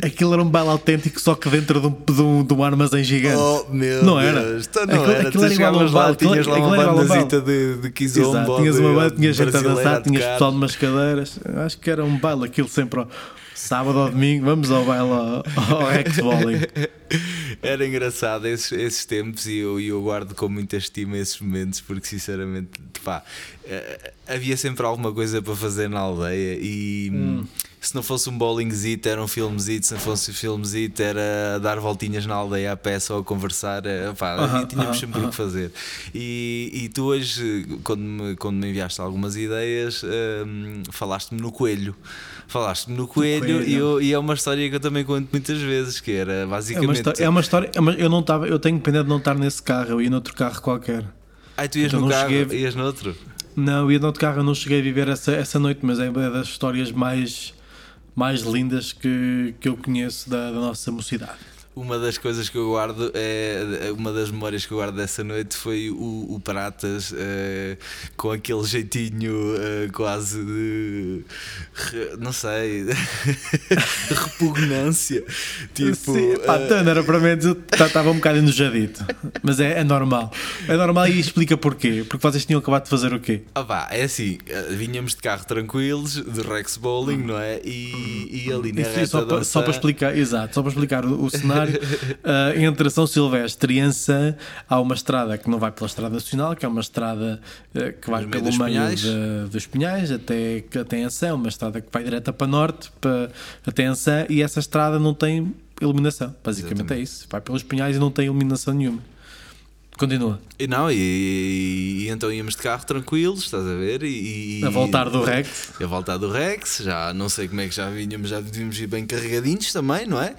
Aquilo era um baile autêntico, só que dentro de um, de um, de um armazém gigante. Oh, meu Não Deus. era? Então não Aquilo- era. aquilo Tu era igual a um chegavas lá, baile, tinhas lá uma um bandazita de, de. Exato, tinhas uma banda, tinha gente a dançar, tinhas pessoal numas cadeiras. Acho que era um baile, aquilo sempre ao sábado ou domingo, vamos ao baile ao, ao ex-bowling. Era engraçado esses, esses tempos e eu, eu guardo com muita estima esses momentos porque sinceramente pá, eh, havia sempre alguma coisa para fazer na aldeia e Hum. Se não fosse um bowlingzito era um filmezito, se não fosse um filmezito era dar voltinhas na aldeia a pé só a conversar, eh, pá, Aham, e tínhamos aham, sempre o aham. que fazer. E, e tu hoje, quando me, quando me enviaste algumas ideias, hum, falaste-me no coelho. Falaste-me no coelho, coelho. E, eu- e é uma história que eu também conto muitas vezes, que era É basicamente. uma, história, é uma história, é uma- eu não estava, eu tenho pena de não estar nesse carro, eu ia noutro carro qualquer. Ai, tu ias Então no carro, cheguei- ias noutro? Não, ia noutro carro, eu não cheguei a viver essa, essa noite, mas é uma das histórias mais, mais lindas que, que eu conheço da, da nossa mocidade. Uma das coisas que eu guardo, é, uma das memórias que eu guardo dessa noite foi o, o Pratas eh, com aquele jeitinho eh, quase de. não sei. repugnância. Tipo. Sim, pá, não era para mim, estava um bocado enojadito, mas é, é normal. É normal e explica porquê. Porque vocês tinham acabado de fazer o quê? Ah pá, é assim, vinhamos de carro tranquilos, de Rex Bowling, não é? E, e ali na Isso, reta só, para, da só para explicar, exato, só para explicar o, o cenário, ah, entre São Silvestre e Ançã há uma estrada que não vai pela Estrada Nacional, que é uma estrada ah, que vai No pelo meio Pinhais. de- dos Pinhais até, até Ançã, uma estrada que vai direta para norte, para, até Ançã, e essa estrada não tem iluminação. Basicamente é Exatamente. isso. Vai pelos Pinhais e não tem iluminação nenhuma. Continua. E não, e, e- e então íamos de carro tranquilos, estás a ver? E, A voltar do Rex. A voltar do Rex, já não sei como é que já vinhamos, já devíamos ir bem carregadinhos também, não é?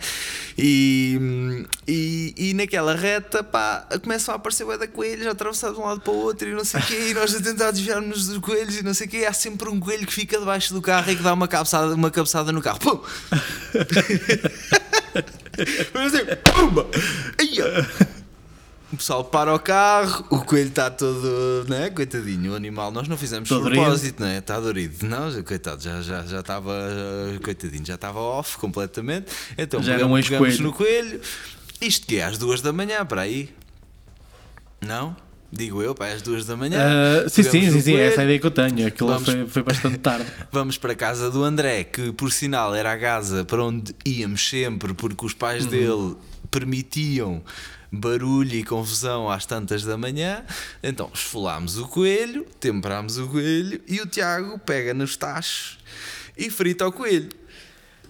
E, e, e naquela reta, pá, começam a aparecer bué da coelhos, a atravessar de um lado para o outro e não sei o quê, e nós a tentar desviar-nos dos coelhos e não sei o quê. Há sempre um coelho que fica debaixo do carro e que dá uma cabeçada, uma cabeçada no carro. Pum! Mas assim, pumba! O pessoal para o carro, o coelho está todo, né? Coitadinho, o animal. Nós não fizemos Todo propósito, não é? Está dorido. Não, coitado, já já já estava, eh, coitadinho, já estava off completamente. Então Já era um pegamos, pegamos no coelho. Isto que é às duas da manhã, para aí? Não? Digo eu, para às duas da manhã. Ah, sim, sim, Pegamos sim, sim, essa é a ideia que eu tenho. Aquilo Vamos- foi, foi bastante tarde. Vamos para a casa do André, que por sinal era a casa para onde íamos sempre, porque os pais dele permitiam barulho e confusão às tantas da manhã. Então esfolámos o coelho, temperámos o coelho e o Tiago pega nos tachos e frita o coelho.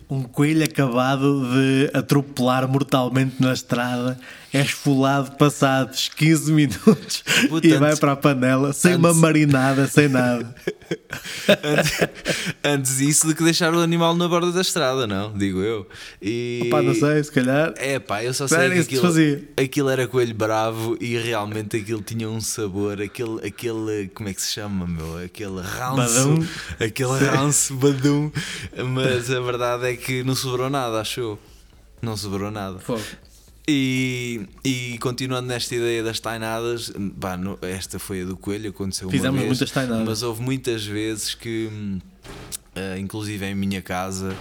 Um coelho acabado de atropelar mortalmente na estrada é esfolado passados 15 minutos e vai para a panela sem uma antes- marinada, sem nada. Antes, antes isso do que deixar o animal na borda da estrada, não? Digo eu. E... Pá, não sei, se calhar. É pá, eu só sei que aquilo, fazia. aquilo era coelho bravo e realmente aquilo tinha um sabor, aquele, aquele como é que se chama, meu? Aquele ranço, Badum. aquele ranço badum. Mas a verdade é que não sobrou nada, achou? Não sobrou nada. Fogo. E, e continuando nesta ideia das tainadas, pá, no- esta foi a do coelho, aconteceu Fizemos uma vez, muitas tainadas. mas houve muitas vezes que, hum, ah, inclusive em minha casa,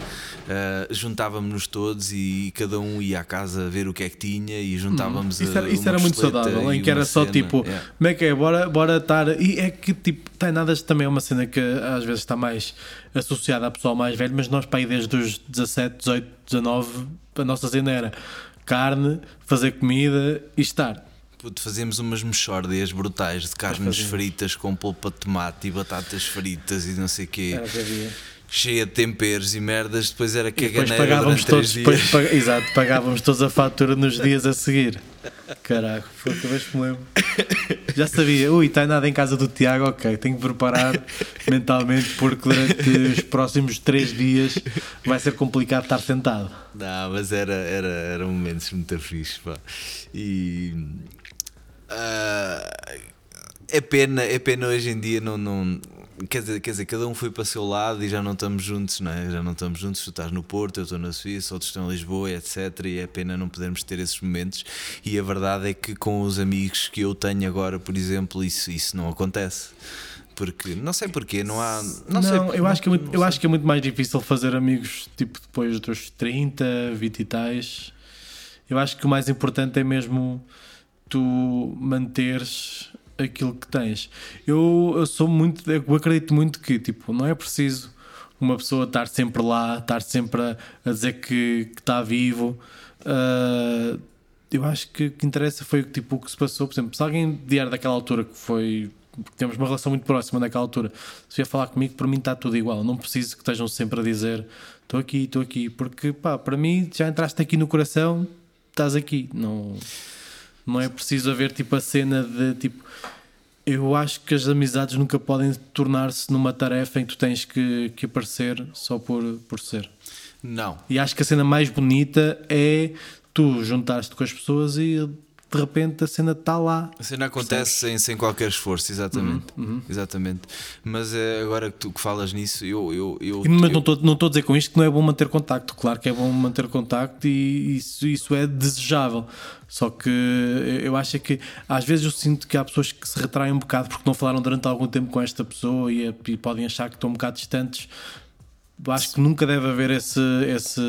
ah, juntávamos-nos todos e cada um ia à casa ver o que é que tinha e juntávamos Isso a- era, isso era muito saudável, em que era só cena. tipo, Yeah. como é que é? Bora, bora estar. E é que tipo, tainadas também é uma cena que às vezes está mais associada a pessoal mais velho, mas nós para aí desde os 17, 18, 19, a nossa cena era carne, fazer comida e estar. Puto, fazíamos umas mexórdias brutais de carnes fritas com polpa de tomate e batatas fritas e não sei o quê. Era havia. Cheia de temperos e merdas, depois era E depois caganeira pagávamos todos, depois, paga- exato, pagávamos todos a fatura nos dias a seguir. Caraca, foi a vez que me lembro. Já sabia, ui, está nada em casa do Tiago, ok, tenho que preparar mentalmente porque durante os próximos três dias vai ser complicado estar sentado. Não, mas era, era, era momentos muito fixe, pá. E ah, é pena, é pena hoje em dia não, não quer, dizer, quer dizer, cada um foi para o seu lado e já não estamos juntos, não é? Já não estamos juntos, tu estás no Porto, eu estou na Suíça, outros estão em Lisboa, etc. E é pena não podermos ter esses momentos. E a verdade é que com os amigos que eu tenho agora, por exemplo, isso, isso não acontece. Porque não sei porquê, não há. Não, Não, sei, eu, acho que é muito, não eu sei. acho que é muito mais difícil fazer amigos tipo depois dos 30, 20 e tais. Eu acho que o mais importante é mesmo tu manteres aquilo que tens. Eu, eu sou muito, eu acredito muito que tipo, não é preciso uma pessoa estar sempre lá, estar sempre a, a dizer que, que está vivo. Ah, eu acho que o que interessa foi tipo, o que se passou. Por exemplo, se alguém vier daquela altura que foi. que Temos uma relação muito próxima naquela altura. Se vier falar comigo, para mim está tudo igual. Não preciso que estejam sempre a dizer estou aqui, estou aqui, porque pá, para mim já entraste aqui no coração, estás aqui. Não, não é preciso haver tipo a cena de tipo. Eu acho que as amizades nunca podem tornar-se numa tarefa em que tu tens que, que aparecer só por, por ser. Não. E acho que a cena mais bonita é tu juntares-te com as pessoas e de repente a cena está lá. A cena acontece sem, sem qualquer esforço, exatamente. Uhum, Exatamente. Mas é, agora que tu que falas nisso, eu. eu, eu, Mas não estou não a dizer com isto que não é bom manter contacto. Claro que é bom manter contacto e isso, isso é desejável. Só que eu acho é que às vezes eu sinto que há pessoas que se retraem um bocado porque não falaram durante algum tempo com esta pessoa e, e podem achar que estão um bocado distantes. Acho que nunca deve haver esse, esse,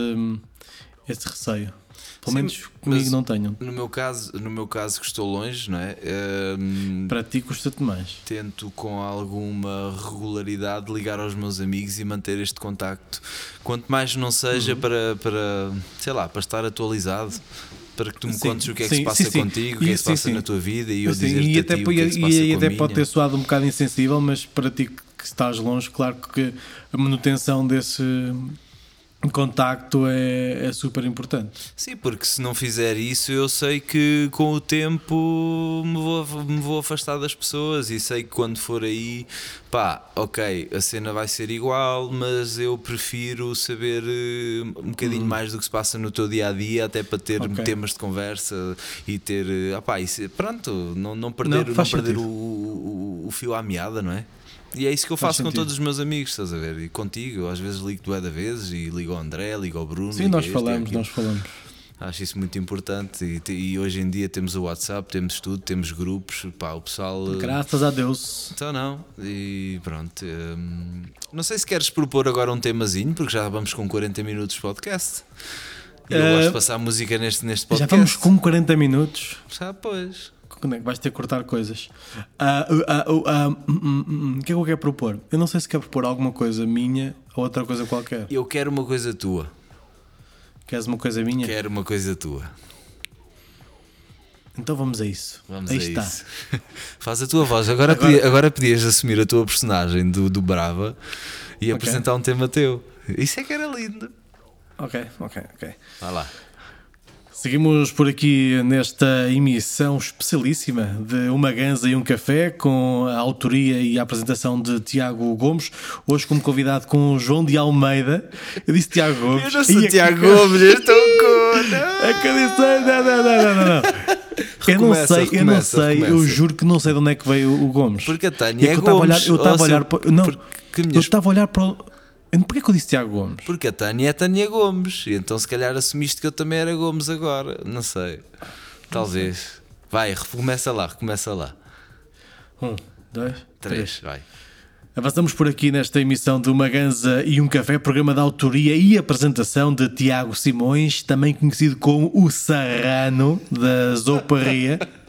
esse receio. Pelo menos comigo não tenham. No meu caso, no meu caso que estou longe, não é? Hum, Para ti custa-te mais. tento com alguma regularidade ligar aos meus amigos e manter este contacto. Quanto mais não seja Uhum. para, para, sei lá, para estar atualizado, para que tu me Sim, contes o que é que sim, se passa sim, contigo, o que é que se passa na tua vida e eu Assim, dizer-te e a até, ti o que é que se passa e, a até pode ter soado um bocado insensível, mas para ti que estás longe, claro que a manutenção desse contacto é, é super importante. Sim, porque se não fizer isso, eu sei que com o tempo me vou, me vou afastar das pessoas e sei que quando for aí, pá, ok, a cena vai ser igual, mas eu prefiro saber eh, um bocadinho mais do que se passa no teu dia a dia, até para ter Uhum. Ok. temas de conversa e ter, eh, ah, pá, isso, pronto, não, não perder, Não, não perder o, o, o fio à meada, não é? E é isso que eu Faz faço com sentido. todos os meus amigos, estás a ver? E contigo, eu às vezes ligo do da vezes e ligo ao André, ligo ao Bruno. Sim, nós falamos, nós falamos. Acho isso muito importante e, e hoje em dia temos o WhatsApp, temos tudo, temos grupos, pá, o pessoal. eh, Graças a Deus. Então não, e pronto. hum, não sei se queres propor agora um temazinho, porque já vamos com 40 minutos de podcast. E eu Eh, gosto de passar música neste, neste Já podcast. vamos com 40 minutos. Já, pois. Quando é que vais ter que cortar coisas? Ah, ah, ah, ah, hum, hum, hum, O que é que eu quero propor? Eu não sei se quer propor alguma coisa minha ou outra coisa qualquer. Eu quero uma coisa tua. Queres uma coisa minha? Quero uma coisa tua. Então vamos a isso. Vamos Aí a está. isso. Faz a tua voz. Agora, Agora- podia- agora podias assumir a tua personagem do, do Brava e apresentar um tema teu. Isso é que era lindo. Ok, ok, ok. Vai lá. Seguimos por aqui nesta emissão especialíssima de Uma Ganza e um Café, com a autoria e a apresentação de Tiago Gomes. Hoje, como convidado com o João de Almeida. Eu disse Tiago Gomes. Eu não sou Ia, Tiago que- Gomes, eu estou com. É eu disse, não, não, não, não, não. Eu não Recomeça, sei, eu não recomeça, sei, eu recomeça. juro que não sei de onde é que veio o Gomes. Porque a Tânia E é que eu estava a olhar, Gomes, eu estava a olhar para, não, eu estava a olhar para Porquê que eu disse Tiago Gomes? Porque a Tânia é Tânia Gomes. E então se calhar assumiste que eu também era Gomes agora. Não sei. Talvez. Vai, recomeça lá, recomeça lá. Um, dois, Três, vai. Avançamos por aqui nesta emissão de Uma Ganza e um Café, programa de autoria e apresentação de Tiago Simões, também conhecido como o Serrano da Zoparria.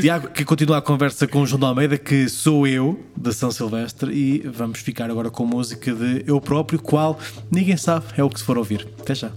Tiago, que continua a conversa com o João de Almeida, que sou eu, de São Silvestre, e vamos ficar agora com música de eu próprio, qual ninguém sabe, é o que se for ouvir. Até já.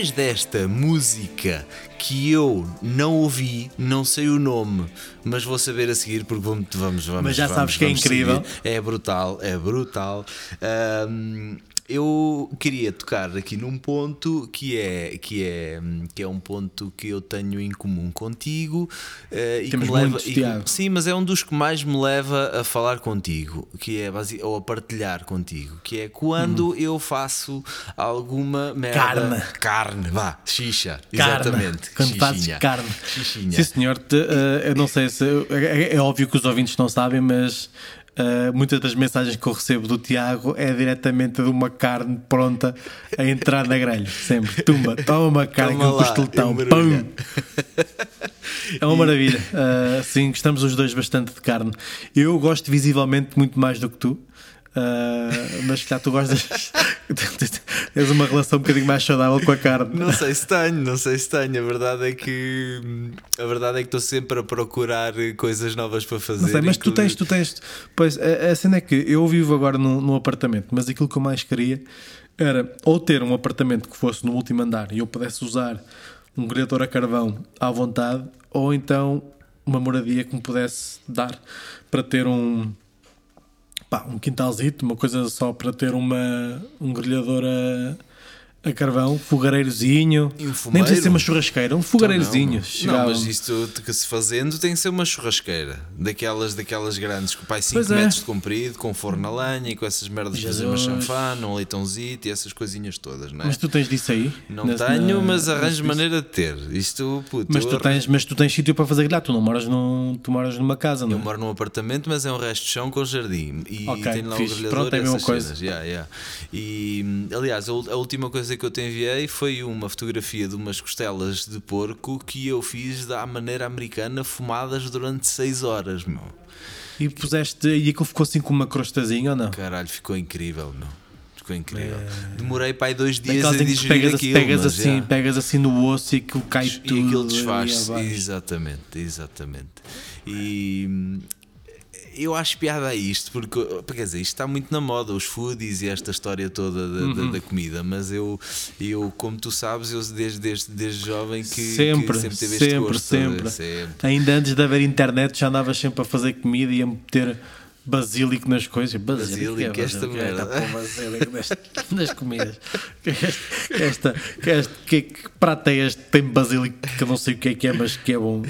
Depois desta música que eu não ouvi, não sei o nome, mas vou saber a seguir porque vamos, vamos, vamos Mas já vamos, sabes que é incrível. seguir. É brutal, é brutal. Ahm, eu queria tocar aqui num ponto que é, que é, que é um ponto que eu tenho em comum contigo eh, e Temos que me leva, e sim, mas é um dos que mais me leva a falar contigo, que é ou a partilhar contigo, que é quando eu faço alguma merda Carne. carne, vá, xixa, Carne. exatamente, Quando fazes xixinha. carne. Xixinha. Sim, senhor. Te- eh, eu não sei se. É, é óbvio que os ouvintes não sabem, mas. Eh, muitas das mensagens que eu recebo do Tiago é diretamente de uma carne pronta a entrar na grelha. Sempre. Tumba, toma uma carne Toma com um lá, costeletão. Pum! mergulho. É uma maravilha. Uh, sim, gostamos os dois bastante de carne. Eu gosto visivelmente muito mais do que tu. Uh, mas já tu gostas. Tens uma relação um bocadinho mais saudável com a carne. Não sei se tenho, não sei se tenho. A verdade é que a verdade é que estou sempre a procurar coisas novas para fazer. Sei, mas tu tens, tu tens. Pois a, a cena é que eu vivo agora num, num apartamento, mas aquilo que eu mais queria era ou ter um apartamento que fosse no último andar e eu pudesse usar um grelhador a carvão à vontade, ou então uma moradia que me pudesse dar para ter um. Pá, um quintalzito, uma coisa só para ter uma, um grelhador a, a carvão, fogareirozinho. Um Nem fumeiro? precisa ser uma churrasqueira, um fogareirozinho. Não, chegava. mas isto que se fazendo tem que ser uma churrasqueira daquelas, daquelas grandes que pai 5 Pois é. metros de comprido, com forno a lenha e com essas merdas de fazer uma chanfana, um leitãozito e essas coisinhas todas, não é? Mas tu tens disso aí? Não Nesse- tenho, na- mas arranjo maneira de ter. Isto, puto, Mas tu, tens, mas tu tens sítio para fazer grelhar, tu não moras, num, tu moras numa casa, não Eu é? moro num apartamento, mas é um resto de chão com jardim. E Ok, tenho lá fixe. o grelhador Pronto, é a e mesma coisa. Yeah, yeah. E aliás, a última coisa que eu te enviei foi uma fotografia de umas costelas de porco que eu fiz da maneira americana, fumadas durante 6 horas, meu. E puseste, e aquilo ficou assim com uma crostazinha ou não? Caralho, ficou incrível, meu. Ficou incrível. Demorei para aí dois dias a digerir pegas, aquilo. pegas, assim, yeah. pegas assim no osso e aquilo cai E tudo. aquilo ali desfaz-se. abaixo. Exatamente, exatamente. E eu acho piada a isto, porque quer dizer, isto está muito na moda, os foodies e esta história toda da, da- Uhum. da comida, mas eu, eu, como tu sabes, eu desde, desde, desde jovem que sempre, que sempre teve este sempre, gosto, a ver? sempre. sempre. Ainda antes de haver internet já andavas sempre a fazer comida e a meter basílico nas coisas. Basílico, Basílico, é esta merda. Tá pôr basílico nas, nas comidas. Que Esta, esta, que este, que, que é este? Tem basílico que eu não sei o que é que é, mas que é bom.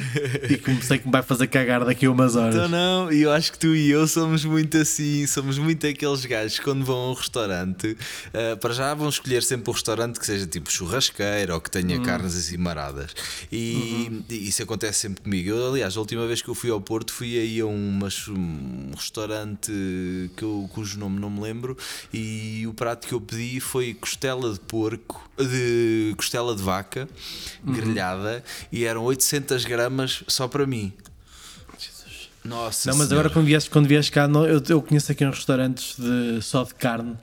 E que sei que me vai fazer cagar daqui a umas horas. Então não, e eu acho que tu e eu somos muito assim, somos muito aqueles gajos que quando vão a um restaurante, ah, para já vão escolher sempre um restaurante que seja tipo churrasqueira ou que tenha Uhum. carnes assim maradas. E, e isso acontece sempre comigo. Eu, aliás, a última vez que eu fui ao Porto fui aí a chu- um restaurante que eu, cujo nome não me lembro e o prato que eu pedi foi costela de porco, de costela de vaca Uhum. grelhada e eram 800 gramas só para mim. Nossa Não, mas Senhora. agora quando vies, quando vies cá, não, eu, eu conheço aqui uns restaurantes de, só de carne.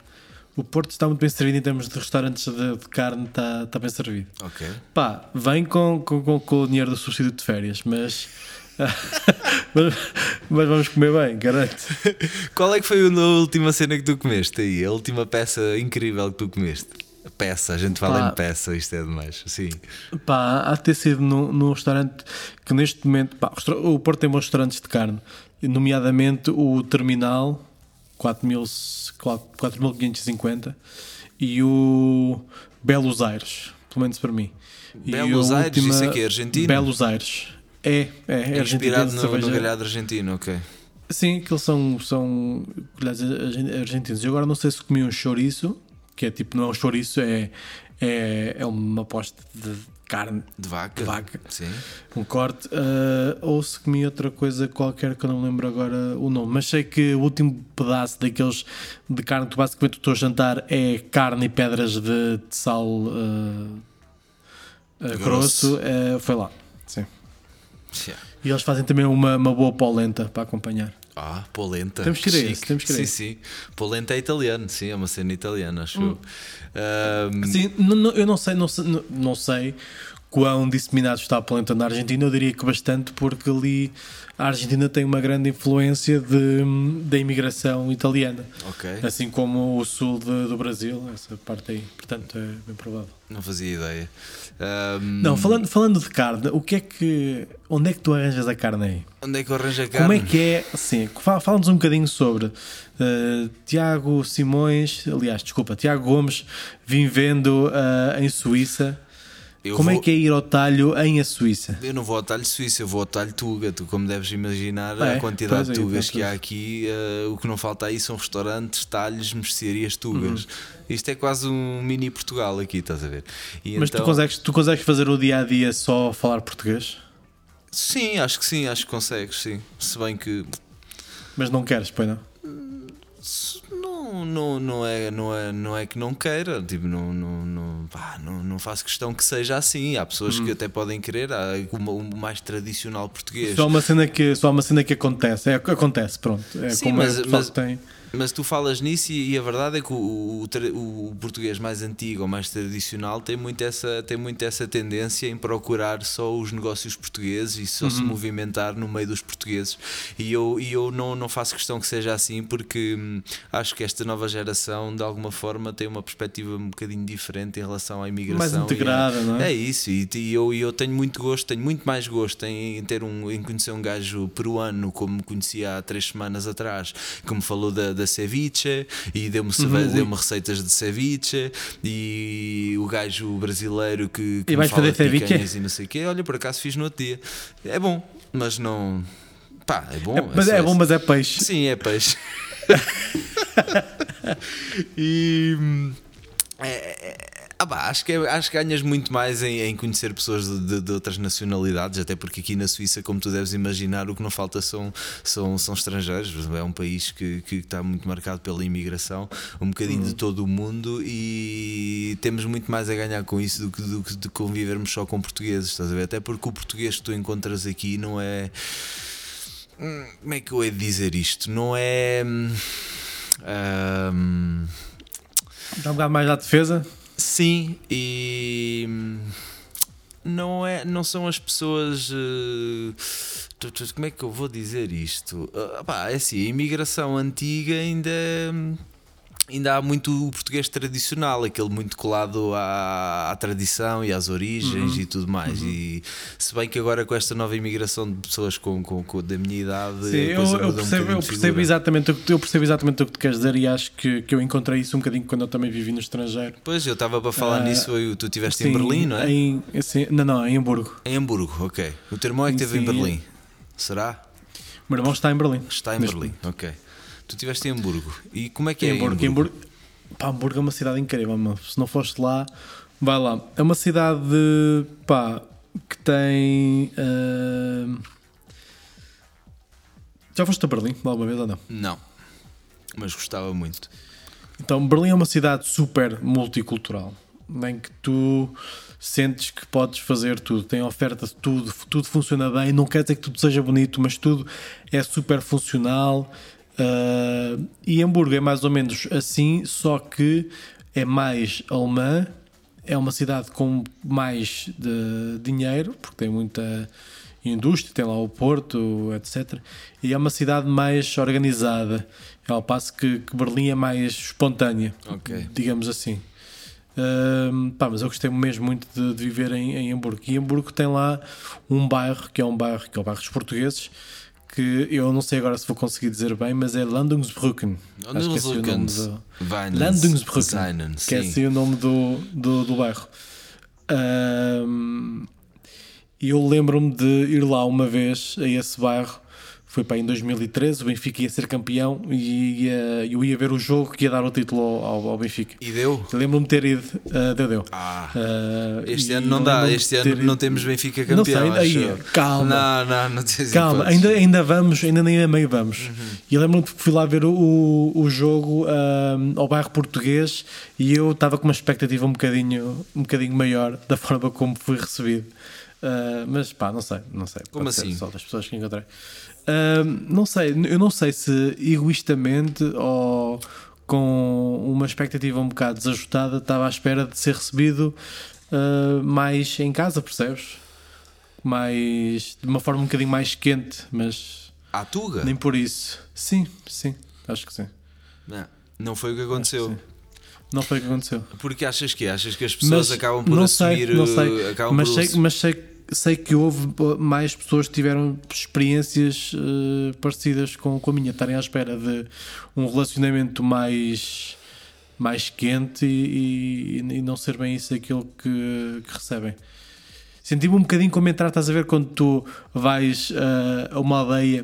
O Porto está muito bem servido em termos de restaurantes de, de carne, está, está bem servido. Ok. Pá, vem com, com, com, com o dinheiro do subsídio de férias, mas, mas, mas vamos comer bem, garanto. Qual é que foi a última cena que tu comeste aí? A última peça incrível que tu comeste? Peça, a gente fala Pá. em peça, isto é demais. Sim. Pá, há de ter sido num, num restaurante que neste momento. Pá, o Porto tem bons restaurantes de carne, nomeadamente o Terminal 4000 4550 e o Belos Aires, pelo menos para mim. Belos Aires? Isso é que é argentino? Belos Aires. É, é, é Inspirado no, no galhado argentino, ok. Sim, que eles são, são argentinos. Eu agora não sei se comi um chouriço, que é tipo, não é um chouriço, é, é, é uma posta de carne, De vaca? De vaca. Sim. um corte, ah, ou se comi outra coisa qualquer que eu não me lembro agora o nome. Mas sei que o último pedaço daqueles de carne que basicamente o teu jantar é carne e pedras de, de sal ah, Grosso. grosso, eh, foi lá. Yeah. E eles fazem também uma, uma boa polenta para acompanhar. Ah, polenta. Temos que ir a esse, temos que ir Sim, sim. Polenta é italiano, sim, é uma cena italiana, acho Hum. eu. Ahm, Sim, não- não- eu não sei, não sei, não- não sei quão disseminado está a polenta na Argentina, eu diria que bastante, porque ali a Argentina tem uma grande influência de, da imigração italiana, Ok. assim como o sul de- do Brasil, essa parte aí. Portanto, é bem provável. Não fazia ideia. Ahm, Não, falando, falando de carne, o que é que. Onde é que tu arranjas a carne aí? Onde é que eu arranjo a carne? Como é que é? Sim, fa- fala-nos um bocadinho sobre uh, Tiago Simões, aliás, desculpa, Tiago Gomes vivendo uh, em Suíça. Eu Como vou- é que é ir ao talho em a Suíça? Eu não vou ao talho suíço, eu vou ao talho tuga. Tu, como deves imaginar, É, a quantidade de é, tugas que há aqui, eh, o que não falta aí são restaurantes, talhos, mercearias tugas. Uhum. Isto é quase um mini Portugal aqui, estás a ver? E Mas então- tu, consegues, tu consegues fazer o dia a dia só falar português? Sim, acho que sim, acho que consegues, sim. Se bem que Mas não queres, pois não? se- não, não, não, é, não, é, não é que não queira, tipo, não, não, não, pá, não, não faço questão que seja assim. Há pessoas Uhum. que até podem querer, há o, mais tradicional português. Só uma cena que, só uma cena que acontece. É, acontece, pronto. É Sim, como mas- é mas- tem. Mas tu falas nisso e, e a verdade é que o, o o português mais antigo ou mais tradicional tem muito, essa, tem muito essa tendência em procurar só os negócios portugueses e só Uhum. se movimentar no meio dos portugueses. E eu, e eu não, não faço questão que seja assim porque hum, acho que esta nova geração de alguma forma tem uma perspectiva um bocadinho diferente em relação à imigração. Mais integrada, não é? É isso, e, e eu, e eu tenho muito gosto, tenho muito mais gosto em, em ter um, em conhecer um gajo peruano como conhecia há três semanas atrás, que me falou da, da ceviche e deu-me Uhum, deu receitas de ceviche e o gajo brasileiro que, que E me vais fala fazer de ceviche? picanhas e não sei o quê. Olha, por acaso fiz no outro dia. É bom, mas não. Pá, é bom. É, mas só é isso. bom, mas é peixe. Sim, é peixe. e. hum, é- é- ah pá, acho, que é- acho que ganhas muito mais em, em conhecer pessoas de, de- de outras nacionalidades, até porque aqui na Suíça, como tu deves imaginar, o que não falta são, são, são estrangeiros. É um país que, que está muito marcado pela imigração, um bocadinho de todo o mundo, e temos muito mais a ganhar com isso do que, do que de convivermos só com portugueses, estás a ver? Até porque o português que tu encontras aqui não é. Hum, Como é que eu hei de dizer isto? Não é. hum, hum, Dá um bocado mais à defesa. Sim, e. hum, Não, é, não são as pessoas. eh, Como é que eu vou dizer isto? Ah, pá, é assim, a imigração antiga ainda. Ainda há muito o português tradicional, aquele muito colado à, à tradição e às origens Uhum. e tudo mais. E se bem que agora com esta nova imigração de pessoas com, com, com- da minha idade, Sim, eu, eu um percebo, bocadinho eu percebo exatamente eu percebo exatamente o que tu queres dizer e acho que, que eu encontrei isso um bocadinho quando eu também vivi no estrangeiro. Pois, eu estava para falar Ah, nisso, eu- tu estiveste em Berlim, não é? Em, assim, não, não, em Hamburgo. Em Hamburgo, ok. O teu irmão é que esteve em. Berlim. Será? O meu irmão está em Berlim. Está em Berlim, ok. Tu estiveste em Hamburgo. E como é que Em é em Hamburgo. Hamburgo? Hamburgo, pá, Hamburgo é uma cidade incrível, mano. Se não foste lá, vai lá. É uma cidade pá, que tem. ah, Já foste a Berlim alguma vez ou não? Não. Mas gostava muito. Então, Berlim é uma cidade super multicultural, em que tu sentes que podes fazer tudo, tem oferta de tudo, tudo funciona bem. Não quer dizer que tudo seja bonito, mas tudo é super funcional. Ah, e Hamburgo é mais ou menos assim, só que é mais alemã. É uma cidade com mais de dinheiro, porque tem muita indústria, tem lá o Porto, etc. E é uma cidade mais organizada, ao passo que, que Berlim é mais espontânea, Ok. digamos assim. Ahm, pá, mas eu gostei mesmo muito de, de viver em, em Hamburgo. E Hamburgo tem lá um bairro, que é um bairro, que é o bairro dos portugueses, que eu não sei agora se vou conseguir dizer bem, mas é Landungsbrücken. Acho que é o nome do- Landungsbrücken, que é sim. assim o nome do, do, do bairro. E eu lembro-me de ir lá uma vez a esse bairro. Foi para aí em 2013, o Benfica ia ser campeão e ia- eu ia ver o jogo que ia dar o título ao, ao- Benfica. E deu? Eu Lembro-me de ter ido, ah, deu, deu. Ah. Ah, Este ano não dá, este ano ter não ido- temos Benfica Não sei, campeão. aí, calma. Não, não, não tens Calma, ainda, ainda vamos, ainda nem a meio vamos. Uhum. E eu lembro-me que fui lá ver o, o, jogo ahm, ao bairro português e eu estava com uma expectativa um bocadinho, um bocadinho maior da forma como fui recebido. Ah, mas pá, não sei, não sei. Como assim? Só das pessoas que encontrei. Não sei, eu não sei se egoístamente ou com uma expectativa um bocado desajustada estava à espera de ser recebido uh, mais em casa, percebes? Mais de uma forma um bocadinho mais quente, mas À Tuga? nem por isso. Sim, sim, acho que sim. Não, não foi o que aconteceu. Não foi o que aconteceu. Porque achas que é? Achas que as pessoas acabam por não assumir. sei, não sei. acabam mas, por sei, mas sei, sei que houve mais pessoas que tiveram experiências uh, parecidas com, com a minha, estarem à espera de um relacionamento mais, mais quente e, e- e não ser bem isso aquilo que, que recebem. Senti-me um bocadinho como entrar, estás a ver, quando tu vais uh, a uma aldeia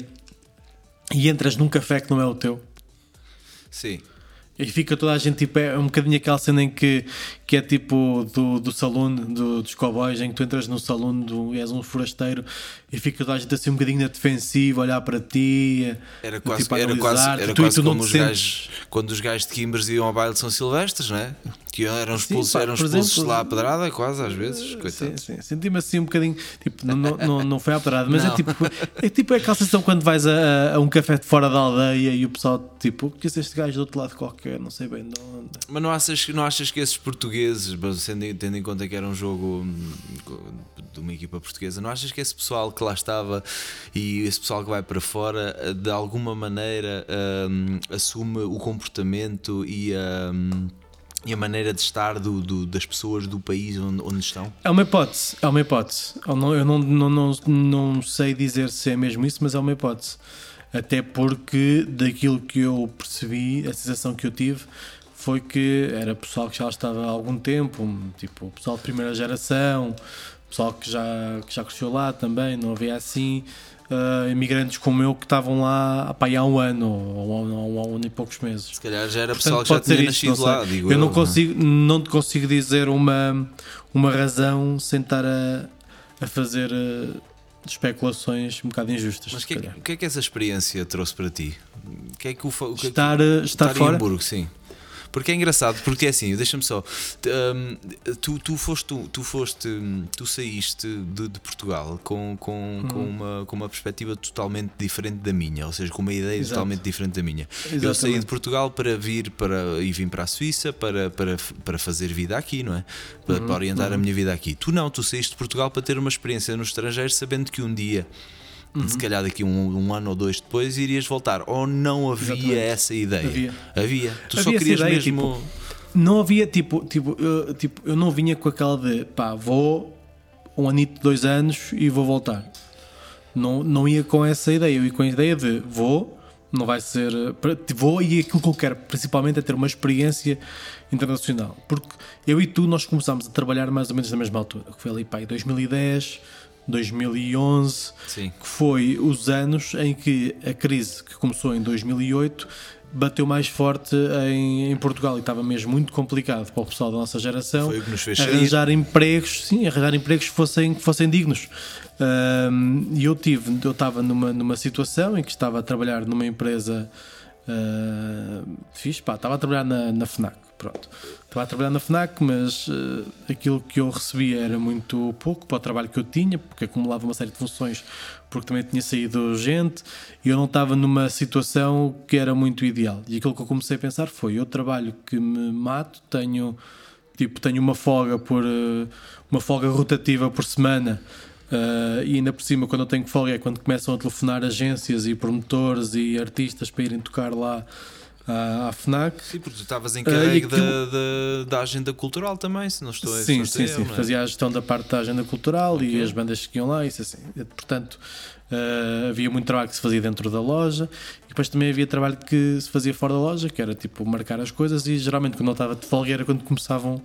e entras num café que não é o teu. Sim. E fica toda a gente tipo, é um bocadinho aquela cena em que, que é tipo do, do saloon do, dos cowboys, em que tu entras no saloon do, e és um forasteiro e fica toda a gente assim um bocadinho na defensiva, olhar para ti, Era a, quase, tipo, era quase, era tu, quase tu como os gajos, quando os gajos de Kimbers iam ao baile de São Silvestres, não é? Que eram expulsos, pá, eram expulsos exemplo- lá à pedrada, quase às vezes. Sim, Coitado. sim. Senti-me assim um bocadinho, tipo, não, não, não, foi à parada, mas é tipo, é tipo aquela sensação quando vais a, a um café de fora da aldeia e o pessoal, tipo, que é este gajo do outro lado qualquer, não sei bem de onde. Mas não achas, não achas que esses portugueses, mas tendo, em- tendo em conta que era um jogo hum, de uma equipa portuguesa, não achas que esse pessoal que lá estava e esse pessoal que vai para fora, eh, de alguma maneira hum, assume o comportamento e a, hum, e a maneira de estar do, do- das pessoas do país onde, onde estão? É uma hipótese, é uma hipótese. Eu não, eu não, não, não, não sei dizer se é mesmo isso, mas é uma hipótese. Até porque daquilo que eu percebi, a sensação que eu tive foi que era pessoal que já estava há algum tempo, tipo pessoal de primeira geração, pessoal que já, que já cresceu lá também, não havia assim ah, imigrantes como eu que estavam lá pá, há um ano ou, ou, ou, ou um ano e poucos meses. Se calhar já era Portanto, pessoal que já tinha nascido lá, digo eu não não é? consigo, não te consigo dizer uma, uma razão sem estar a, a fazer eh, especulações um bocado injustas. Mas o que, é que- é que essa experiência trouxe para ti? Que é que o, o que é que- Estar, eh, estar em fora? Hamburgo, sim. Porque é engraçado, porque é assim, deixa-me só. hum, tu, tu foste, tu, tu foste, hum, tu saíste de, de Portugal com, com, Uhum. com, uma, com uma perspectiva totalmente diferente da minha, ou seja, com uma ideia Exato. totalmente diferente da minha. Eu saí de Exatamente. Portugal para vir para, e vim para a Suíça para, para, para fazer vida aqui, não é? Para, Uhum, para orientar a minha vida aqui. Tu não, tu saíste de Portugal para ter uma experiência no estrangeiro, sabendo que um dia. Uhum. Se calhar daqui um, um ano ou dois depois irias voltar. Ou não havia Exatamente. essa ideia? Havia. Havia. Tu Havia só querias ideia, mesmo. Não havia tipo, tipo, eu, tipo, eu não vinha com aquela de pá, vou um anito, dois anos e vou voltar. Não, não ia com essa ideia, eu ia com a ideia de vou, não vai ser. para- Vou e aquilo que eu quero, principalmente, é ter uma experiência internacional. Porque eu e tu, nós começámos a trabalhar mais ou menos na mesma altura, que foi ali pá, em 2010, 2011 Sim. que foi os anos em que a crise que começou em 2008 bateu mais forte em, em Portugal e estava mesmo muito complicado para o pessoal da nossa geração fez sair. arranjar empregos, sim, arranjar empregos que fossem, que fossem dignos. Ahm, E eu tive, eu estava numa, numa situação em que estava a trabalhar numa empresa ah, fixe, pá, estava a trabalhar na, na FNAC, pronto. Estava a trabalhar na FNAC, mas ah, aquilo que eu recebia era muito pouco para o trabalho que eu tinha, porque acumulava uma série de funções, porque também tinha saído gente e eu não estava numa situação que era muito ideal. E aquilo que eu comecei a pensar foi: eu trabalho que me mato, tenho tipo tenho uma folga por eh, uma folga rotativa por semana eh, e ainda por cima quando eu tenho folga é quando começam a telefonar agências e promotores e artistas para irem tocar lá à, à FNAC Sim, porque tu estavas em Ah, e aquilo- da, da, da agenda cultural também, se não estou não Sim, sim, sim. é? Fazia a gestão da parte da agenda cultural e Ok. as bandas que iam lá, isso assim. Portanto, eh, havia muito trabalho que se fazia dentro da loja e depois também havia trabalho que se fazia fora da loja, que era tipo marcar as coisas e geralmente quando eu estava de folga era quando começavam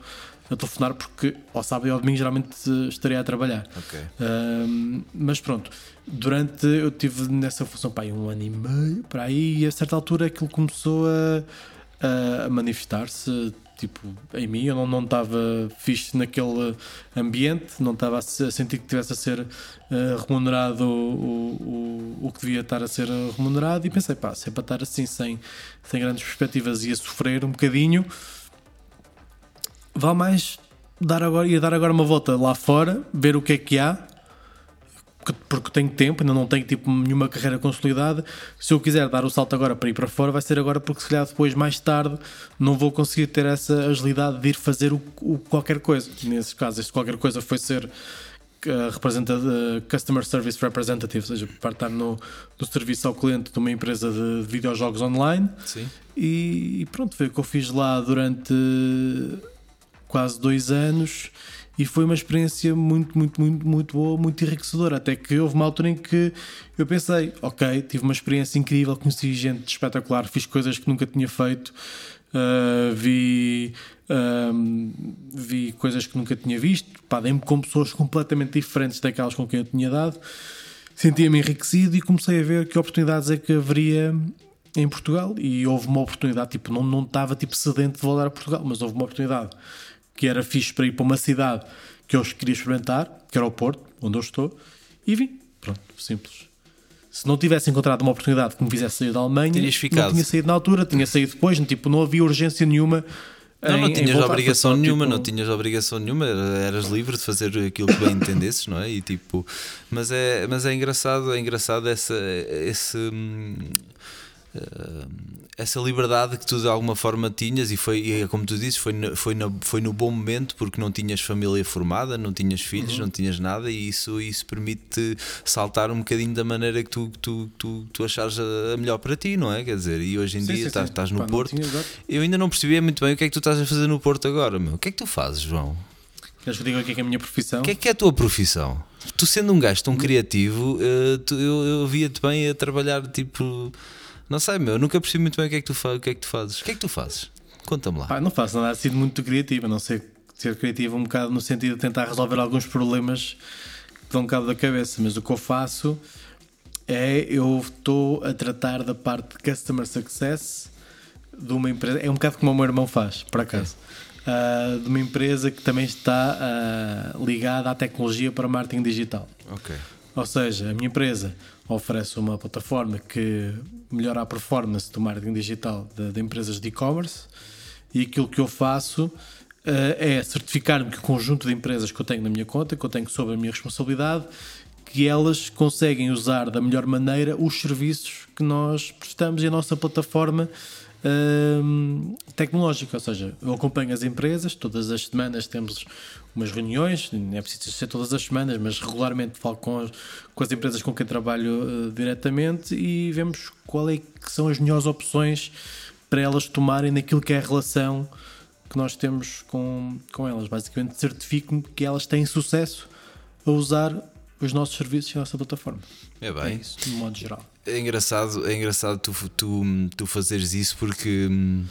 a telefonar porque ao sábado e ao domingo geralmente estaria a trabalhar. Ok. Ahm, mas pronto, durante eu tive nessa função pá, um ano e meio para aí e a certa altura aquilo começou a, a- manifestar-se tipo em mim, eu não, não estava fixe naquele ambiente, não estava a, se- a sentir que tivesse a ser eh, remunerado o, o, o que devia estar a ser remunerado e pensei, pá, se é para estar assim sem, sem grandes perspectivas e a sofrer um bocadinho, vale mais dar agora, ia dar agora uma volta lá fora, ver o que é que há, porque, tenho tempo, ainda não tenho tipo nenhuma carreira consolidada. Se eu quiser dar o salto agora para ir para fora, vai ser agora porque se calhar depois, mais tarde, não vou conseguir ter essa agilidade de ir fazer o, o qualquer coisa. Nesse caso, este qualquer coisa foi ser uh, representa, uh, Customer Service Representative, ou seja, para estar no, no serviço ao cliente de uma empresa de videojogos online. Sim. E, e pronto, foi o que eu fiz lá durante quase dois anos e foi uma experiência muito, muito, muito, muito boa, muito enriquecedora. Até que houve uma altura em que eu pensei, ok, tive uma experiência incrível, conheci gente espetacular, fiz coisas que nunca tinha feito, uh, vi, um, vi coisas que nunca tinha visto, dei-me com pessoas completamente diferentes daquelas com quem eu tinha dado, sentia-me enriquecido e comecei a ver que oportunidades é que haveria em Portugal e houve uma oportunidade, tipo, não, não estava tipo sedente de voltar a Portugal, mas houve uma oportunidade que era fixe para ir para uma cidade que eu queria experimentar, que era o Porto, onde eu estou, e vim. Pronto, simples. Se não tivesse encontrado uma oportunidade que me fizesse sair da Alemanha, não tinha saído na altura, tinha saído depois, tipo, não havia urgência nenhuma. Não, em- não tinhas voltar, obrigação só, nenhuma, tipo, não tinhas obrigação nenhuma, era- eras livre de fazer aquilo que bem entendesses, não é? E tipo, mas é, mas é engraçado, é engraçado essa, esse, hum, eh, essa liberdade que tu de alguma forma tinhas e foi, e é como tu dizes, foi, no- foi, na- foi no bom momento porque não tinhas família formada, não tinhas filhos, Uhum. não tinhas nada e isso, isso permite saltar um bocadinho da maneira que tu, tu, tu, tu achares a melhor para ti, não é? Quer dizer, e hoje em Sim, dia sim, estás, sim. estás no Pá, Porto. Eu ainda não percebia muito bem o que é que tu estás a fazer no Porto agora, meu. O que é que tu fazes, João? Queres que diga o que é, que é a minha profissão? O que é que é a tua profissão? Tu sendo um gajo tão criativo, eh, eu, eu via-te bem a trabalhar tipo. Não sei, meu, eu nunca percebi muito bem o que é que tu, fa o que é que tu fazes. O que é que tu fazes? Conta-me lá. Pá, não faço nada assim muito criativo, a não ser ser criativo um bocado no sentido de tentar resolver alguns problemas que dão um bocado da cabeça, mas o que eu faço é eu estou a tratar da parte de customer success de uma empresa, é um bocado como o meu irmão faz, por acaso. Ah, de uma empresa que também está ah, ligada à tecnologia para marketing digital. Ok. Ou seja, a minha empresa oferece uma plataforma que melhora a performance do marketing digital de, de empresas de e-commerce e aquilo que eu faço eh, é certificar-me que o conjunto de empresas que eu tenho na minha conta, que eu tenho sob a minha responsabilidade, que elas conseguem usar da melhor maneira os serviços que nós prestamos e a nossa plataforma hum, tecnológica. Ou seja, eu acompanho as empresas, todas as semanas temos umas reuniões, não é preciso ser todas as semanas, mas regularmente falo com as, com as empresas com quem trabalho eh, diretamente e vemos qual é que são as melhores opções para elas tomarem naquilo que é a relação que nós temos com, com elas. Basicamente, certifico-me que elas têm sucesso a usar os nossos serviços e a nossa plataforma. É É bem. isso, de modo geral. É engraçado, é engraçado tu, tu, tu fazeres isso porque hum,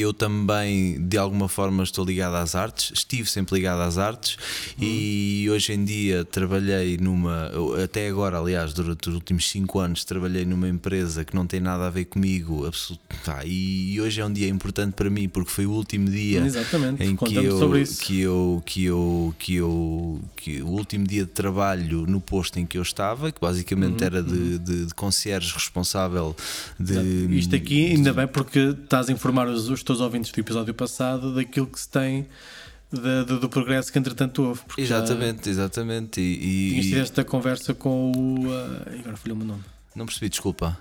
eu também de alguma forma estou ligado às artes, estive sempre ligado às artes e hoje em dia trabalhei numa, até agora, aliás, durante os últimos 5 anos, trabalhei numa empresa que não tem nada a ver comigo, absolut- pá, e hoje é um dia importante para mim porque foi o último dia Exatamente, em que eu, sobre isso. que eu que eu que eu que o último dia de trabalho no posto em que eu estava que basicamente Uhum, era de, de, de concierge responsável de Isto aqui, ainda bem, porque estás a informar os, os teus ouvintes do episódio passado daquilo que se tem da- do, do progresso que entretanto houve. porque já exatamente exatamente e, Tinhas e- tido esta conversa com o. ah, agora falhou-me o nome. não percebi desculpa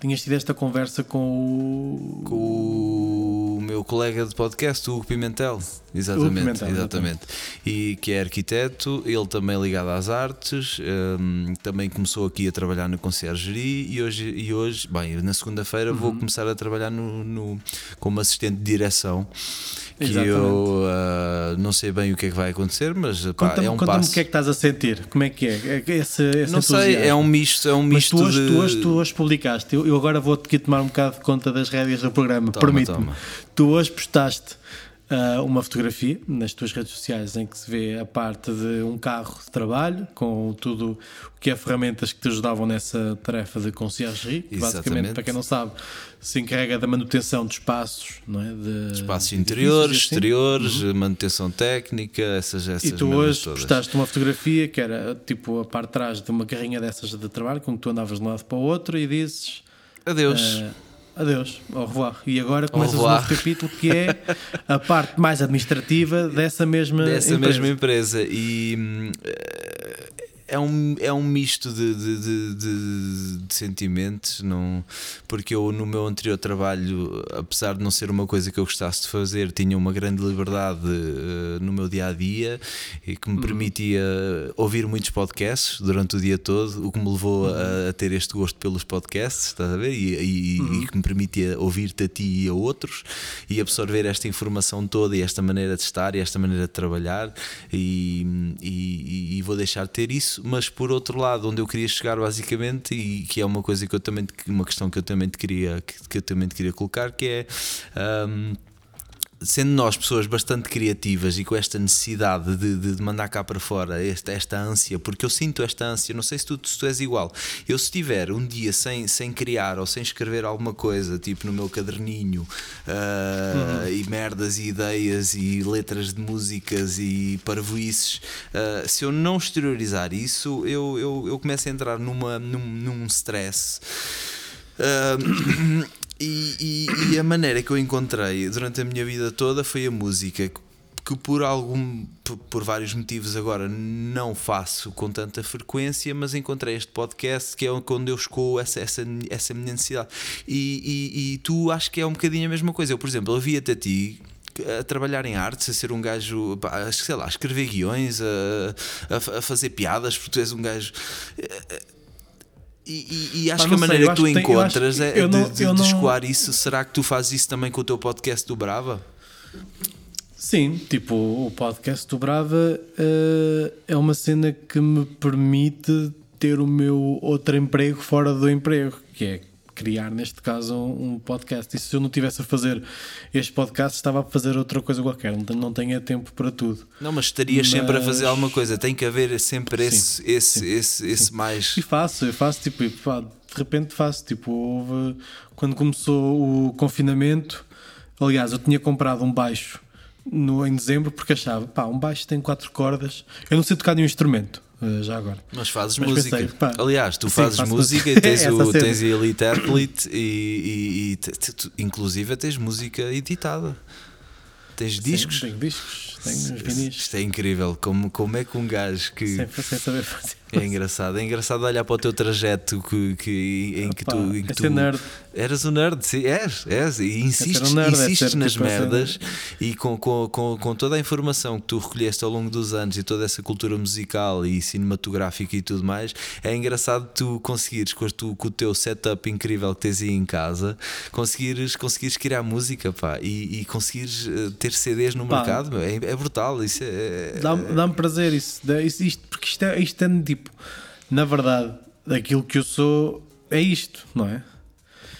Tinhas tido esta conversa com o. com o meu colega de podcast, o Hugo Pimentel. Exatamente, Pimentel, exatamente. E que é arquiteto, ele também ligado às artes, hum, também começou aqui a trabalhar no conciergerie e hoje, e hoje bem, na segunda-feira vou Uhum. começar a trabalhar no, no- como assistente de direção. Que Exatamente. eu ah, não sei bem o que é que vai acontecer, mas pá, é um conta-me passo. o que é que estás a sentir. Como é que é? é esse, esse não sei, é um misto, é um Mas misto tu hoje, de. tu, hoje, tu hoje publicaste, eu, eu agora vou-te aqui tomar um bocado de conta das rédeas do programa, permite-me. Tu hoje postaste ah, uma fotografia nas tuas redes sociais em que se vê a parte de um carro de trabalho com tudo o que é ferramentas que te ajudavam nessa tarefa de conciergerie, que basicamente, para quem não sabe, se encarrega da manutenção de espaços, não é? De, Espaços interiores, assim. exteriores, manutenção técnica, essas, essas E tu hoje todas. postaste uma fotografia que era tipo a parte de trás de uma carrinha dessas de trabalho, com que tu andavas de um lado para o outro e dizes Adeus. eh, adeus, au revoir. E agora começas um novo capítulo que é a parte mais administrativa dessa mesma dessa empresa. mesma empresa e hum, eh, é um, é um misto de, de, de, de- sentimentos, não, porque eu no meu anterior trabalho, apesar de não ser uma coisa que eu gostasse de fazer, tinha uma grande liberdade eh, no meu dia a dia e que me permitia ouvir muitos podcasts durante o dia todo, o que me levou a, a ter este gosto pelos podcasts, estás a ver? E, e- e que me permitia ouvir-te a ti e a outros e absorver esta informação toda e esta maneira de estar e esta maneira de trabalhar e, e- e vou deixar de ter isso, mas por outro lado, onde eu queria chegar basicamente e que é uma coisa que eu também uma questão que eu também te queria que, que eu também queria colocar que é ahm, sendo nós pessoas bastante criativas e com esta necessidade de, de- de mandar cá para fora esta, esta ânsia, porque eu sinto esta ânsia, não sei se tu, se tu és igual. Eu, se tiver um dia sem, sem criar ou sem escrever alguma coisa, tipo no meu caderninho, ah, e merdas e ideias e letras de músicas e parvoices, ah, se eu não exteriorizar isso, eu, eu, eu começo a entrar numa, num, num stress. Ah, e, e- e a maneira que eu encontrei durante a minha vida toda foi a música que- por algum por, vários motivos agora não faço com tanta frequência mas encontrei este podcast que é onde eu escoo essa, essa, essa minha necessidade e, e, e tu acho que é um bocadinho a mesma coisa eu por exemplo eu via-te a ti a trabalhar em artes, a ser um gajo, a, sei lá, a escrever guiões, a, a, a fazer piadas, porque tu és um gajo. E, e- e acho Pá, que a sei, maneira eu que tu que tem- encontras é de, não- de- não- escoar isso. Será que tu fazes isso também com o teu podcast do Brava? Sim, tipo, o podcast do Brava eh, é uma cena que me permite ter o meu outro emprego fora do emprego, que é criar, neste caso, um, podcast. E se eu não tivesse a fazer este podcast, estava a fazer outra coisa qualquer, não não tenho tempo para tudo. Não, mas estarias sempre a fazer Mas- alguma coisa. Tem que haver sempre esse, esse, esse, esse mais. E faço, eu faço tipo, de repente faço, tipo, houve, quando começou o confinamento, aliás, eu tinha comprado um baixo no, em dezembro porque achava, pá, um baixo tem quatro cordas, eu não sei tocar nenhum instrumento, já agora. Mas fazes Mas música. pensei, pá, Aliás, tu sim, fazes música e tens, Essa o, tens a Elite Athlete e, e- e tu- inclusive tens música editada. Tens discos. Sim, tenho discos, tenho vinis, Isto é incrível. Como, como é que um gajo que. sempre sem saber fazer. É engraçado, é engraçado olhar para o teu trajeto que, que- em que Pá, tu. Em que é tu ser nerd. Eras um nerd, sim, és, és, e insistes, um nerd, é insistes nas tipo ser- merdas e com, com, com, com toda a informação que tu recolheste ao longo dos anos e toda essa cultura musical e cinematográfica e tudo mais, é engraçado tu conseguires com, tu- com o teu setup incrível que tens aí em casa, conseguires, conseguires criar música pá, e, e conseguires eh, ter CDs no Pá. mercado, meu, é, é brutal. Isso é, Dá-me dá prazer isso, isso- isto, porque isto é, isto é tipo, na verdade, aquilo que eu sou é isto, não é?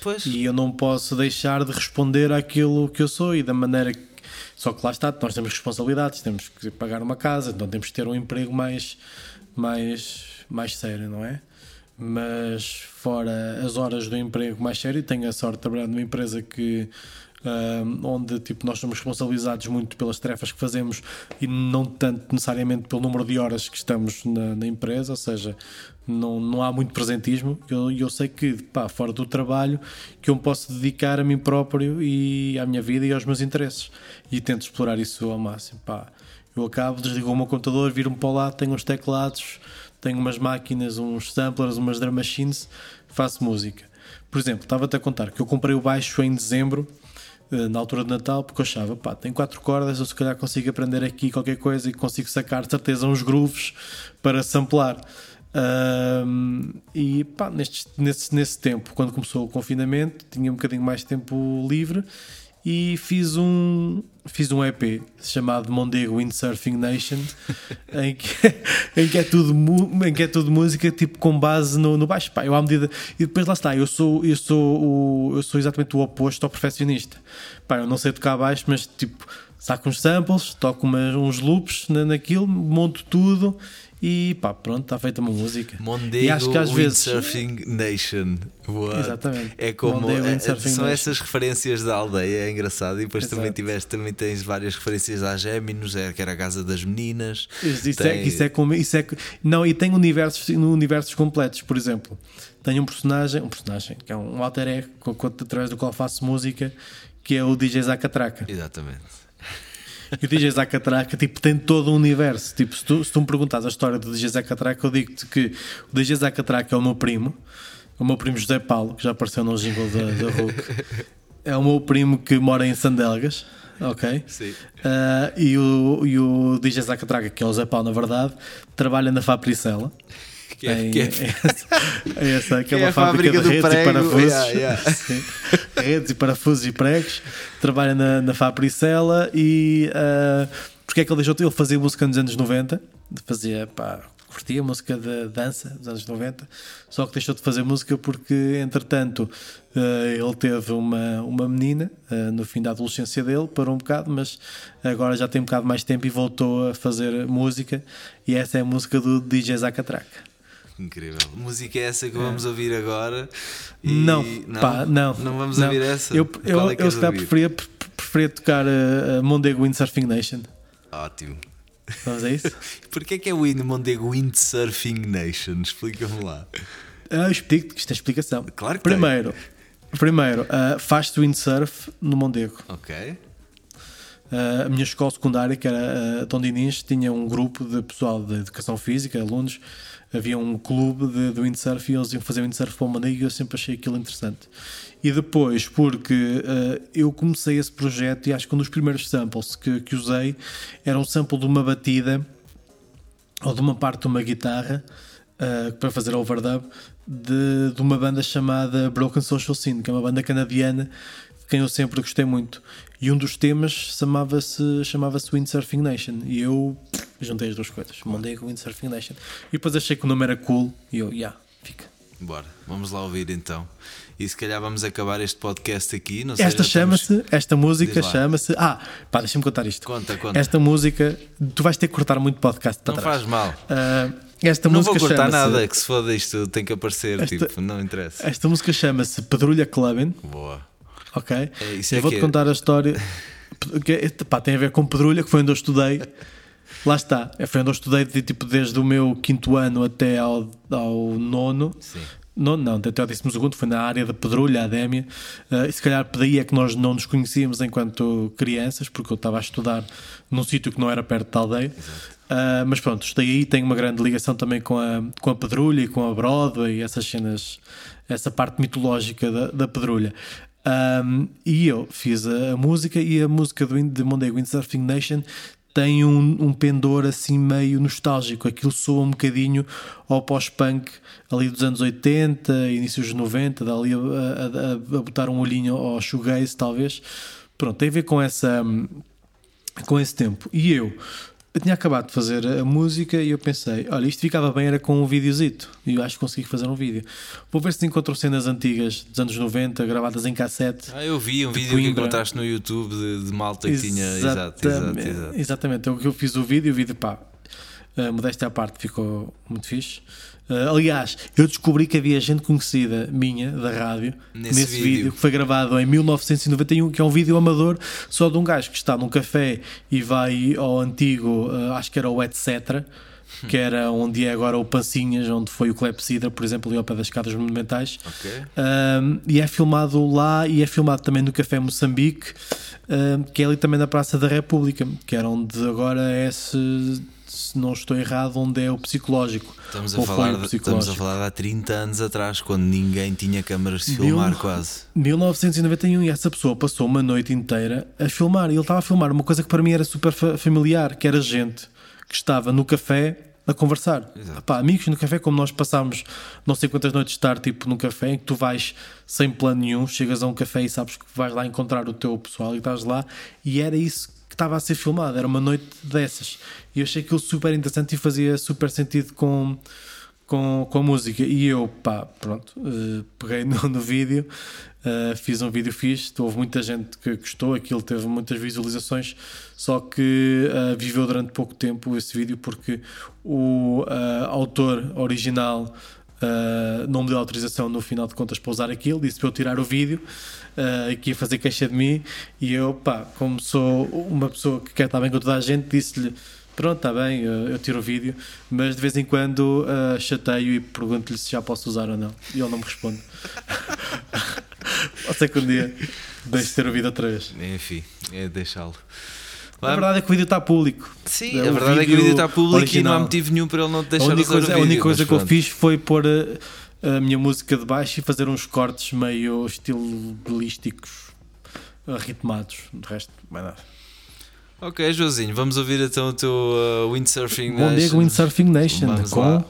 Pois. E eu não posso deixar de responder àquilo que eu sou e da maneira que. Só que lá está, nós temos responsabilidades, temos que pagar uma casa, então temos que ter um emprego mais, mais, mais sério, não é? Mas fora as horas do emprego mais sério, tenho a sorte de trabalhar numa empresa que onde tipo, nós somos responsabilizados muito pelas tarefas que fazemos e não tanto necessariamente pelo número de horas que estamos na, na empresa, ou seja, não, não há muito presentismo. Eu, eu sei que pá, fora do trabalho que eu me posso dedicar a mim próprio e à minha vida e aos meus interesses e tento explorar isso ao máximo. Pá. Eu acabo, desligo o meu computador, viro-me para lado, tenho uns teclados, tenho umas máquinas, uns samplers, umas drum machines, faço música. Por exemplo, estava-te a contar que eu comprei o baixo em dezembro, na altura de Natal, porque eu achava, pá, tem quatro cordas, eu se calhar consigo aprender aqui qualquer coisa e consigo sacar de certeza uns grooves para samplar. Ahm, e pá, neste, nesse, nesse tempo, quando começou o confinamento, tinha um bocadinho mais tempo livre e fiz um, fiz um EP chamado Mondego Windsurfing Nation em que, em, que é tudo, em que é tudo música tipo com base no, no baixo. Pá, eu à medida, e depois lá está, eu sou, eu, sou o, eu sou exatamente o oposto ao perfeccionista. Pá, eu não sei tocar baixo, mas tipo, saco uns samples, toco umas, uns loops na, naquilo, monto tudo e pá, pronto, está feita uma música. Mondego e acho que às vezes. Windsurfing Nation. What? Exatamente. É como Mondego é- são Nation. essas referências da aldeia, é engraçado. E depois também Exato. tiveste, também tens várias referências à Géminos, é, que era a casa das meninas. Isso, isso é, Tem- isso é como. Isso é, não, e tem universos, universos completos. Por exemplo, tenho um personagem, um personagem que é um alter ego, através do qual faço música, que é o DJ Zacatraca. Exatamente. E o DJ Zacatraca tipo, tem todo um universo. Tipo, se tu, se tu me perguntas a história do DJ Zacatraca, eu digo-te que o DJ Zacatraca é o meu primo, o meu primo José Paulo, que já apareceu no jingle da, da Hulk. É o meu primo que mora em Sandelgas, ok? Sim. Ah, e, o, e o DJ Zacatraca, que é o Zé Paulo, na verdade, trabalha na Fabricela. Que é, é- é essa, que é fábrica, fábrica de redes e prego, parafusos. yeah, yeah. Redes e parafusos e pregos. Trabalha na, na Fabricela e uh, porque é que ele deixou? Ele fazia música nos anos 90, fazia pá, curtia música de dança dos anos 90, só que deixou de fazer música porque, entretanto, uh, ele teve uma, uma menina uh, no fim da adolescência dele, parou um bocado, mas agora já tem um bocado mais tempo e voltou a fazer música. E essa é a música do DJ Zacatraca. Incrível. Música é essa que vamos ouvir agora? E- Não, pá, não. Não vamos não. ouvir essa? Eu, Qual eu, é que eu se calhar preferia, pre- preferia tocar a, a Mondego Windsurfing Nation. Ótimo. Vamos a isso? Porquê é que é o Wind Mondego Windsurfing Nation? Explica-me lá. Ah, eu explico que isto é explicação. Claro que tem. primeiro, primeiro ah, faz-se windsurf no Mondego. Ok. Ah, a minha escola secundária, que era a Tondinins, tinha um grupo de pessoal de educação física, alunos. Havia um clube de, de windsurf e eles iam fazer windsurf para o Mondego e eu sempre achei aquilo interessante. E depois, porque ah, eu comecei esse projeto e acho que um dos primeiros samples que, que usei era um sample de uma batida ou de uma parte de uma guitarra uh, para fazer overdub de, de uma banda chamada Broken Social Scene, que é uma banda canadiana de quem eu sempre gostei muito. E um dos temas chamava-se chamava Windsurfing Nation. E eu juntei as duas coisas, mandei com Windsurfing Nation. E depois achei que o nome era cool e eu, yeah, fica. Bora, vamos lá ouvir então. E se calhar vamos acabar este podcast aqui. Não sei, Esta já estamos- chama-se, esta música chama-se. Ah, pá, deixa-me contar isto. Conta, conta. Esta música, tu vais ter que cortar muito podcast para Não trás. faz mal. Ah, esta Não música vou cortar chama-se- nada, que se foda isto tem que aparecer, Esta- tipo, não interessa. Esta música chama-se Pedrulha Clubbing, Boa. Ok? É, isso eu é vou-te é- contar a história. Que, é- pá, tem a ver com Pedrulha, que foi onde eu estudei. Lá está, foi onde eu estudei de, tipo, desde o meu quinto ano até ao, ao nono. Sim. Nono, não, até ao décimo segundo, foi na área da Pedrulha, a Adémia. Ah, e se calhar daí é que nós não nos conhecíamos enquanto crianças, porque eu estava a estudar num sítio que não era perto da aldeia. Ah, mas pronto, estou aí, tenho uma grande ligação também com a, com a Pedrulha e com a Broadway e essas cenas, essa parte mitológica da, da Pedrulha. Um, e eu fiz a, a música e a música do, de Mondego Windsurfing Nation tem um, um pendor assim meio nostálgico. Aquilo soa um bocadinho ao pós-punk ali dos anos 80, inícios dos 90, dali a, a, a botar um olhinho ao shoegaze, talvez. Pronto, tem a ver com essa com esse tempo. E eu, eu tinha acabado de fazer a música e eu pensei, olha, isto ficava bem era com um videozito. E eu acho que consegui fazer um vídeo. Vou ver se encontro cenas antigas dos anos 90, gravadas em cassete. Ah, eu vi um vídeo que Coimbra. encontraste no YouTube de, de malta que tinha. Exato, exato, Exatamente. exato. Exatamente, o que eu fiz o vídeo, o vídeo, pá, uh, modéstia à parte, ficou muito fixe. Uh, aliás, eu descobri que havia gente conhecida minha da rádio Nesse nesse, vídeo. vídeo. que foi gravado em 1991, que é um vídeo amador só de um gajo que está num café e vai ao antigo, uh, acho que era o Etc. Que era onde é agora o Pancinhas, onde foi o Clepsidra, por exemplo, ali ao pé das escadas monumentais. Ok. Um, e é filmado lá e é filmado também no Café Moçambique, um, que é ali também na Praça da República, que era onde agora é, se, se não estou errado, onde é o psicológico. Estamos a, falar o de, estamos a psicológico. falar de há 30 anos atrás, quando ninguém tinha câmaras de filmar Mil- quase. 1991 e essa pessoa passou uma noite inteira a filmar e ele estava a filmar uma coisa que para mim era super fa- familiar, que era gente que estava no café a conversar. Exato. Pá, amigos no café, como nós passámos não sei quantas noites de estar tipo no café, em que tu vais sem plano nenhum, chegas a um café e sabes que vais lá encontrar o teu pessoal e estás lá, e era isso que estava a ser filmado, era uma noite dessas. E eu achei aquilo super interessante e fazia super sentido com, com, com a música. E eu, pá, pronto, eh, peguei no, no vídeo, eh, fiz um vídeo fixe, houve muita gente que gostou, aquilo teve muitas visualizações, só que eh, viveu durante pouco tempo esse vídeo porque o autor original. Eh, não me deu autorização no final de contas para usar aquilo, disse para eu tirar o vídeo eh, que ia fazer queixa de mim e eu, pá, como sou uma pessoa que quer estar bem com toda a gente, disse-lhe Pronto, está bem, eu, tiro o vídeo, mas de vez em quando uh, chateio e pergunto-lhe se já posso usar ou não. E ele não me responde. Pode ser que um dia deixe de ter o vídeo outra vez. Enfim, é deixá-lo. A verdade é que o vídeo está público. Sim, É a verdade é que o vídeo está público original. e não há motivo nenhum para ele não te A deixar única usar coisa, o a vídeo, única coisa que eu pronto. fiz foi pôr a, a minha música de baixo e fazer uns cortes meio estilo balísticos ritmados. De resto, é nada. Ok, Joãozinho, vamos ouvir então o teu uh, Windsurfing Bom dia, Nation. Windsurfing Nation Vamos com lá.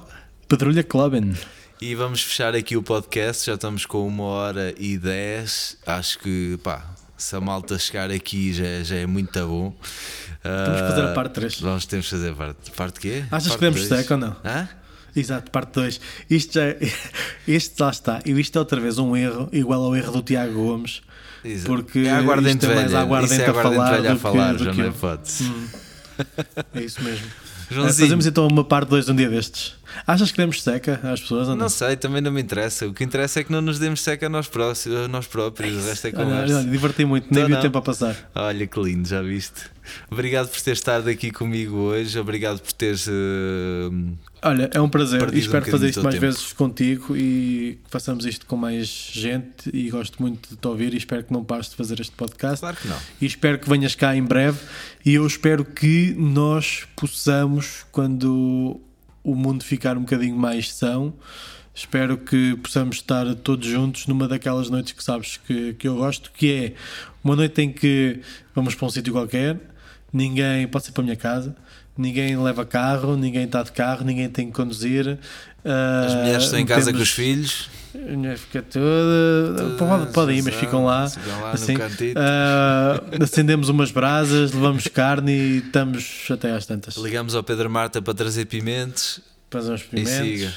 Pedrulha Clubin. E vamos fechar aqui o podcast. Já estamos com uma hora e dez. Acho que, pá, se a malta chegar aqui já, já é muito bom. Temos que fazer a parte 3. Vamos temos que fazer a parte. Parte quê? Achas parte que demos dois? seco ou não? Hã? Exato, parte 2. Isto já é- Este lá está. E isto é outra vez um erro, igual ao erro do Tiago Gomes. Exato. Porque é a aguardente isto é mais velha. a aguardente é a aguardente falar velha a do que- falar, do já que não é hipótese. É isso mesmo. Joãozinho. Fazemos então uma parte 2 de um dia destes. Achas que demos seca às pessoas não? Não sei, também não me interessa. O que interessa é que não nos demos seca a nós, prós- a nós próprios. O resto é conversa. olha, diverti muito, nem Não, vi o não. tempo a passar. Olha que lindo, já viste? Obrigado por ter estado aqui comigo hoje. Obrigado por teres. eh, Olha, é um prazer Perdido e espero um fazer isto mais tempo. vezes contigo e que façamos isto com mais gente e gosto muito de te ouvir e espero que não pares de fazer este podcast Claro que não. e espero que venhas cá em breve e eu espero que nós possamos quando o mundo ficar um bocadinho mais são espero que possamos estar todos juntos numa daquelas noites que sabes que, que eu gosto que é uma noite em que vamos para um sítio qualquer ninguém pode ser para a minha casa ninguém leva carro, ninguém está de carro, ninguém tem que conduzir. As mulheres estão em casa com os filhos. A mulher fica toda. Pode, pode ir, mas ficam lá. Ficam lá assim, ah, acendemos umas brasas, levamos carne e estamos até às tantas. Ligamos ao Pedro Marta para trazer pimentes Fazemos e pimentos. siga.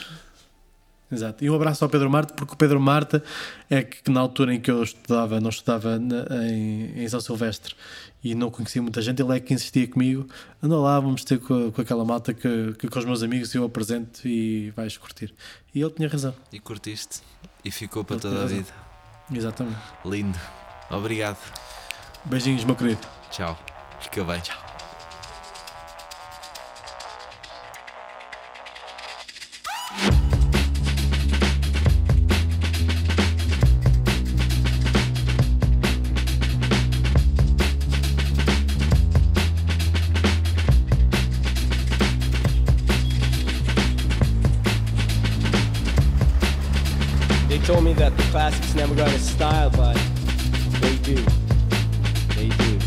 Exato. E um abraço ao Pedro Marta, porque o Pedro Marta é que, que na altura em que eu estudava, não estudava na- em, em São Silvestre e não conhecia muita gente, ele é que insistia comigo: anda lá, vamos ter com, com aquela malta que, que com os meus amigos eu apresento e vais curtir. E ele tinha razão, E curtiste. E ficou para Ele toda a vida. exatamente. Lindo. Obrigado. Beijinhos, meu querido. Tchau. Fica bem. Tchau. Never got a style, but they do. They do.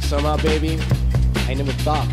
Somehow, baby, I never thought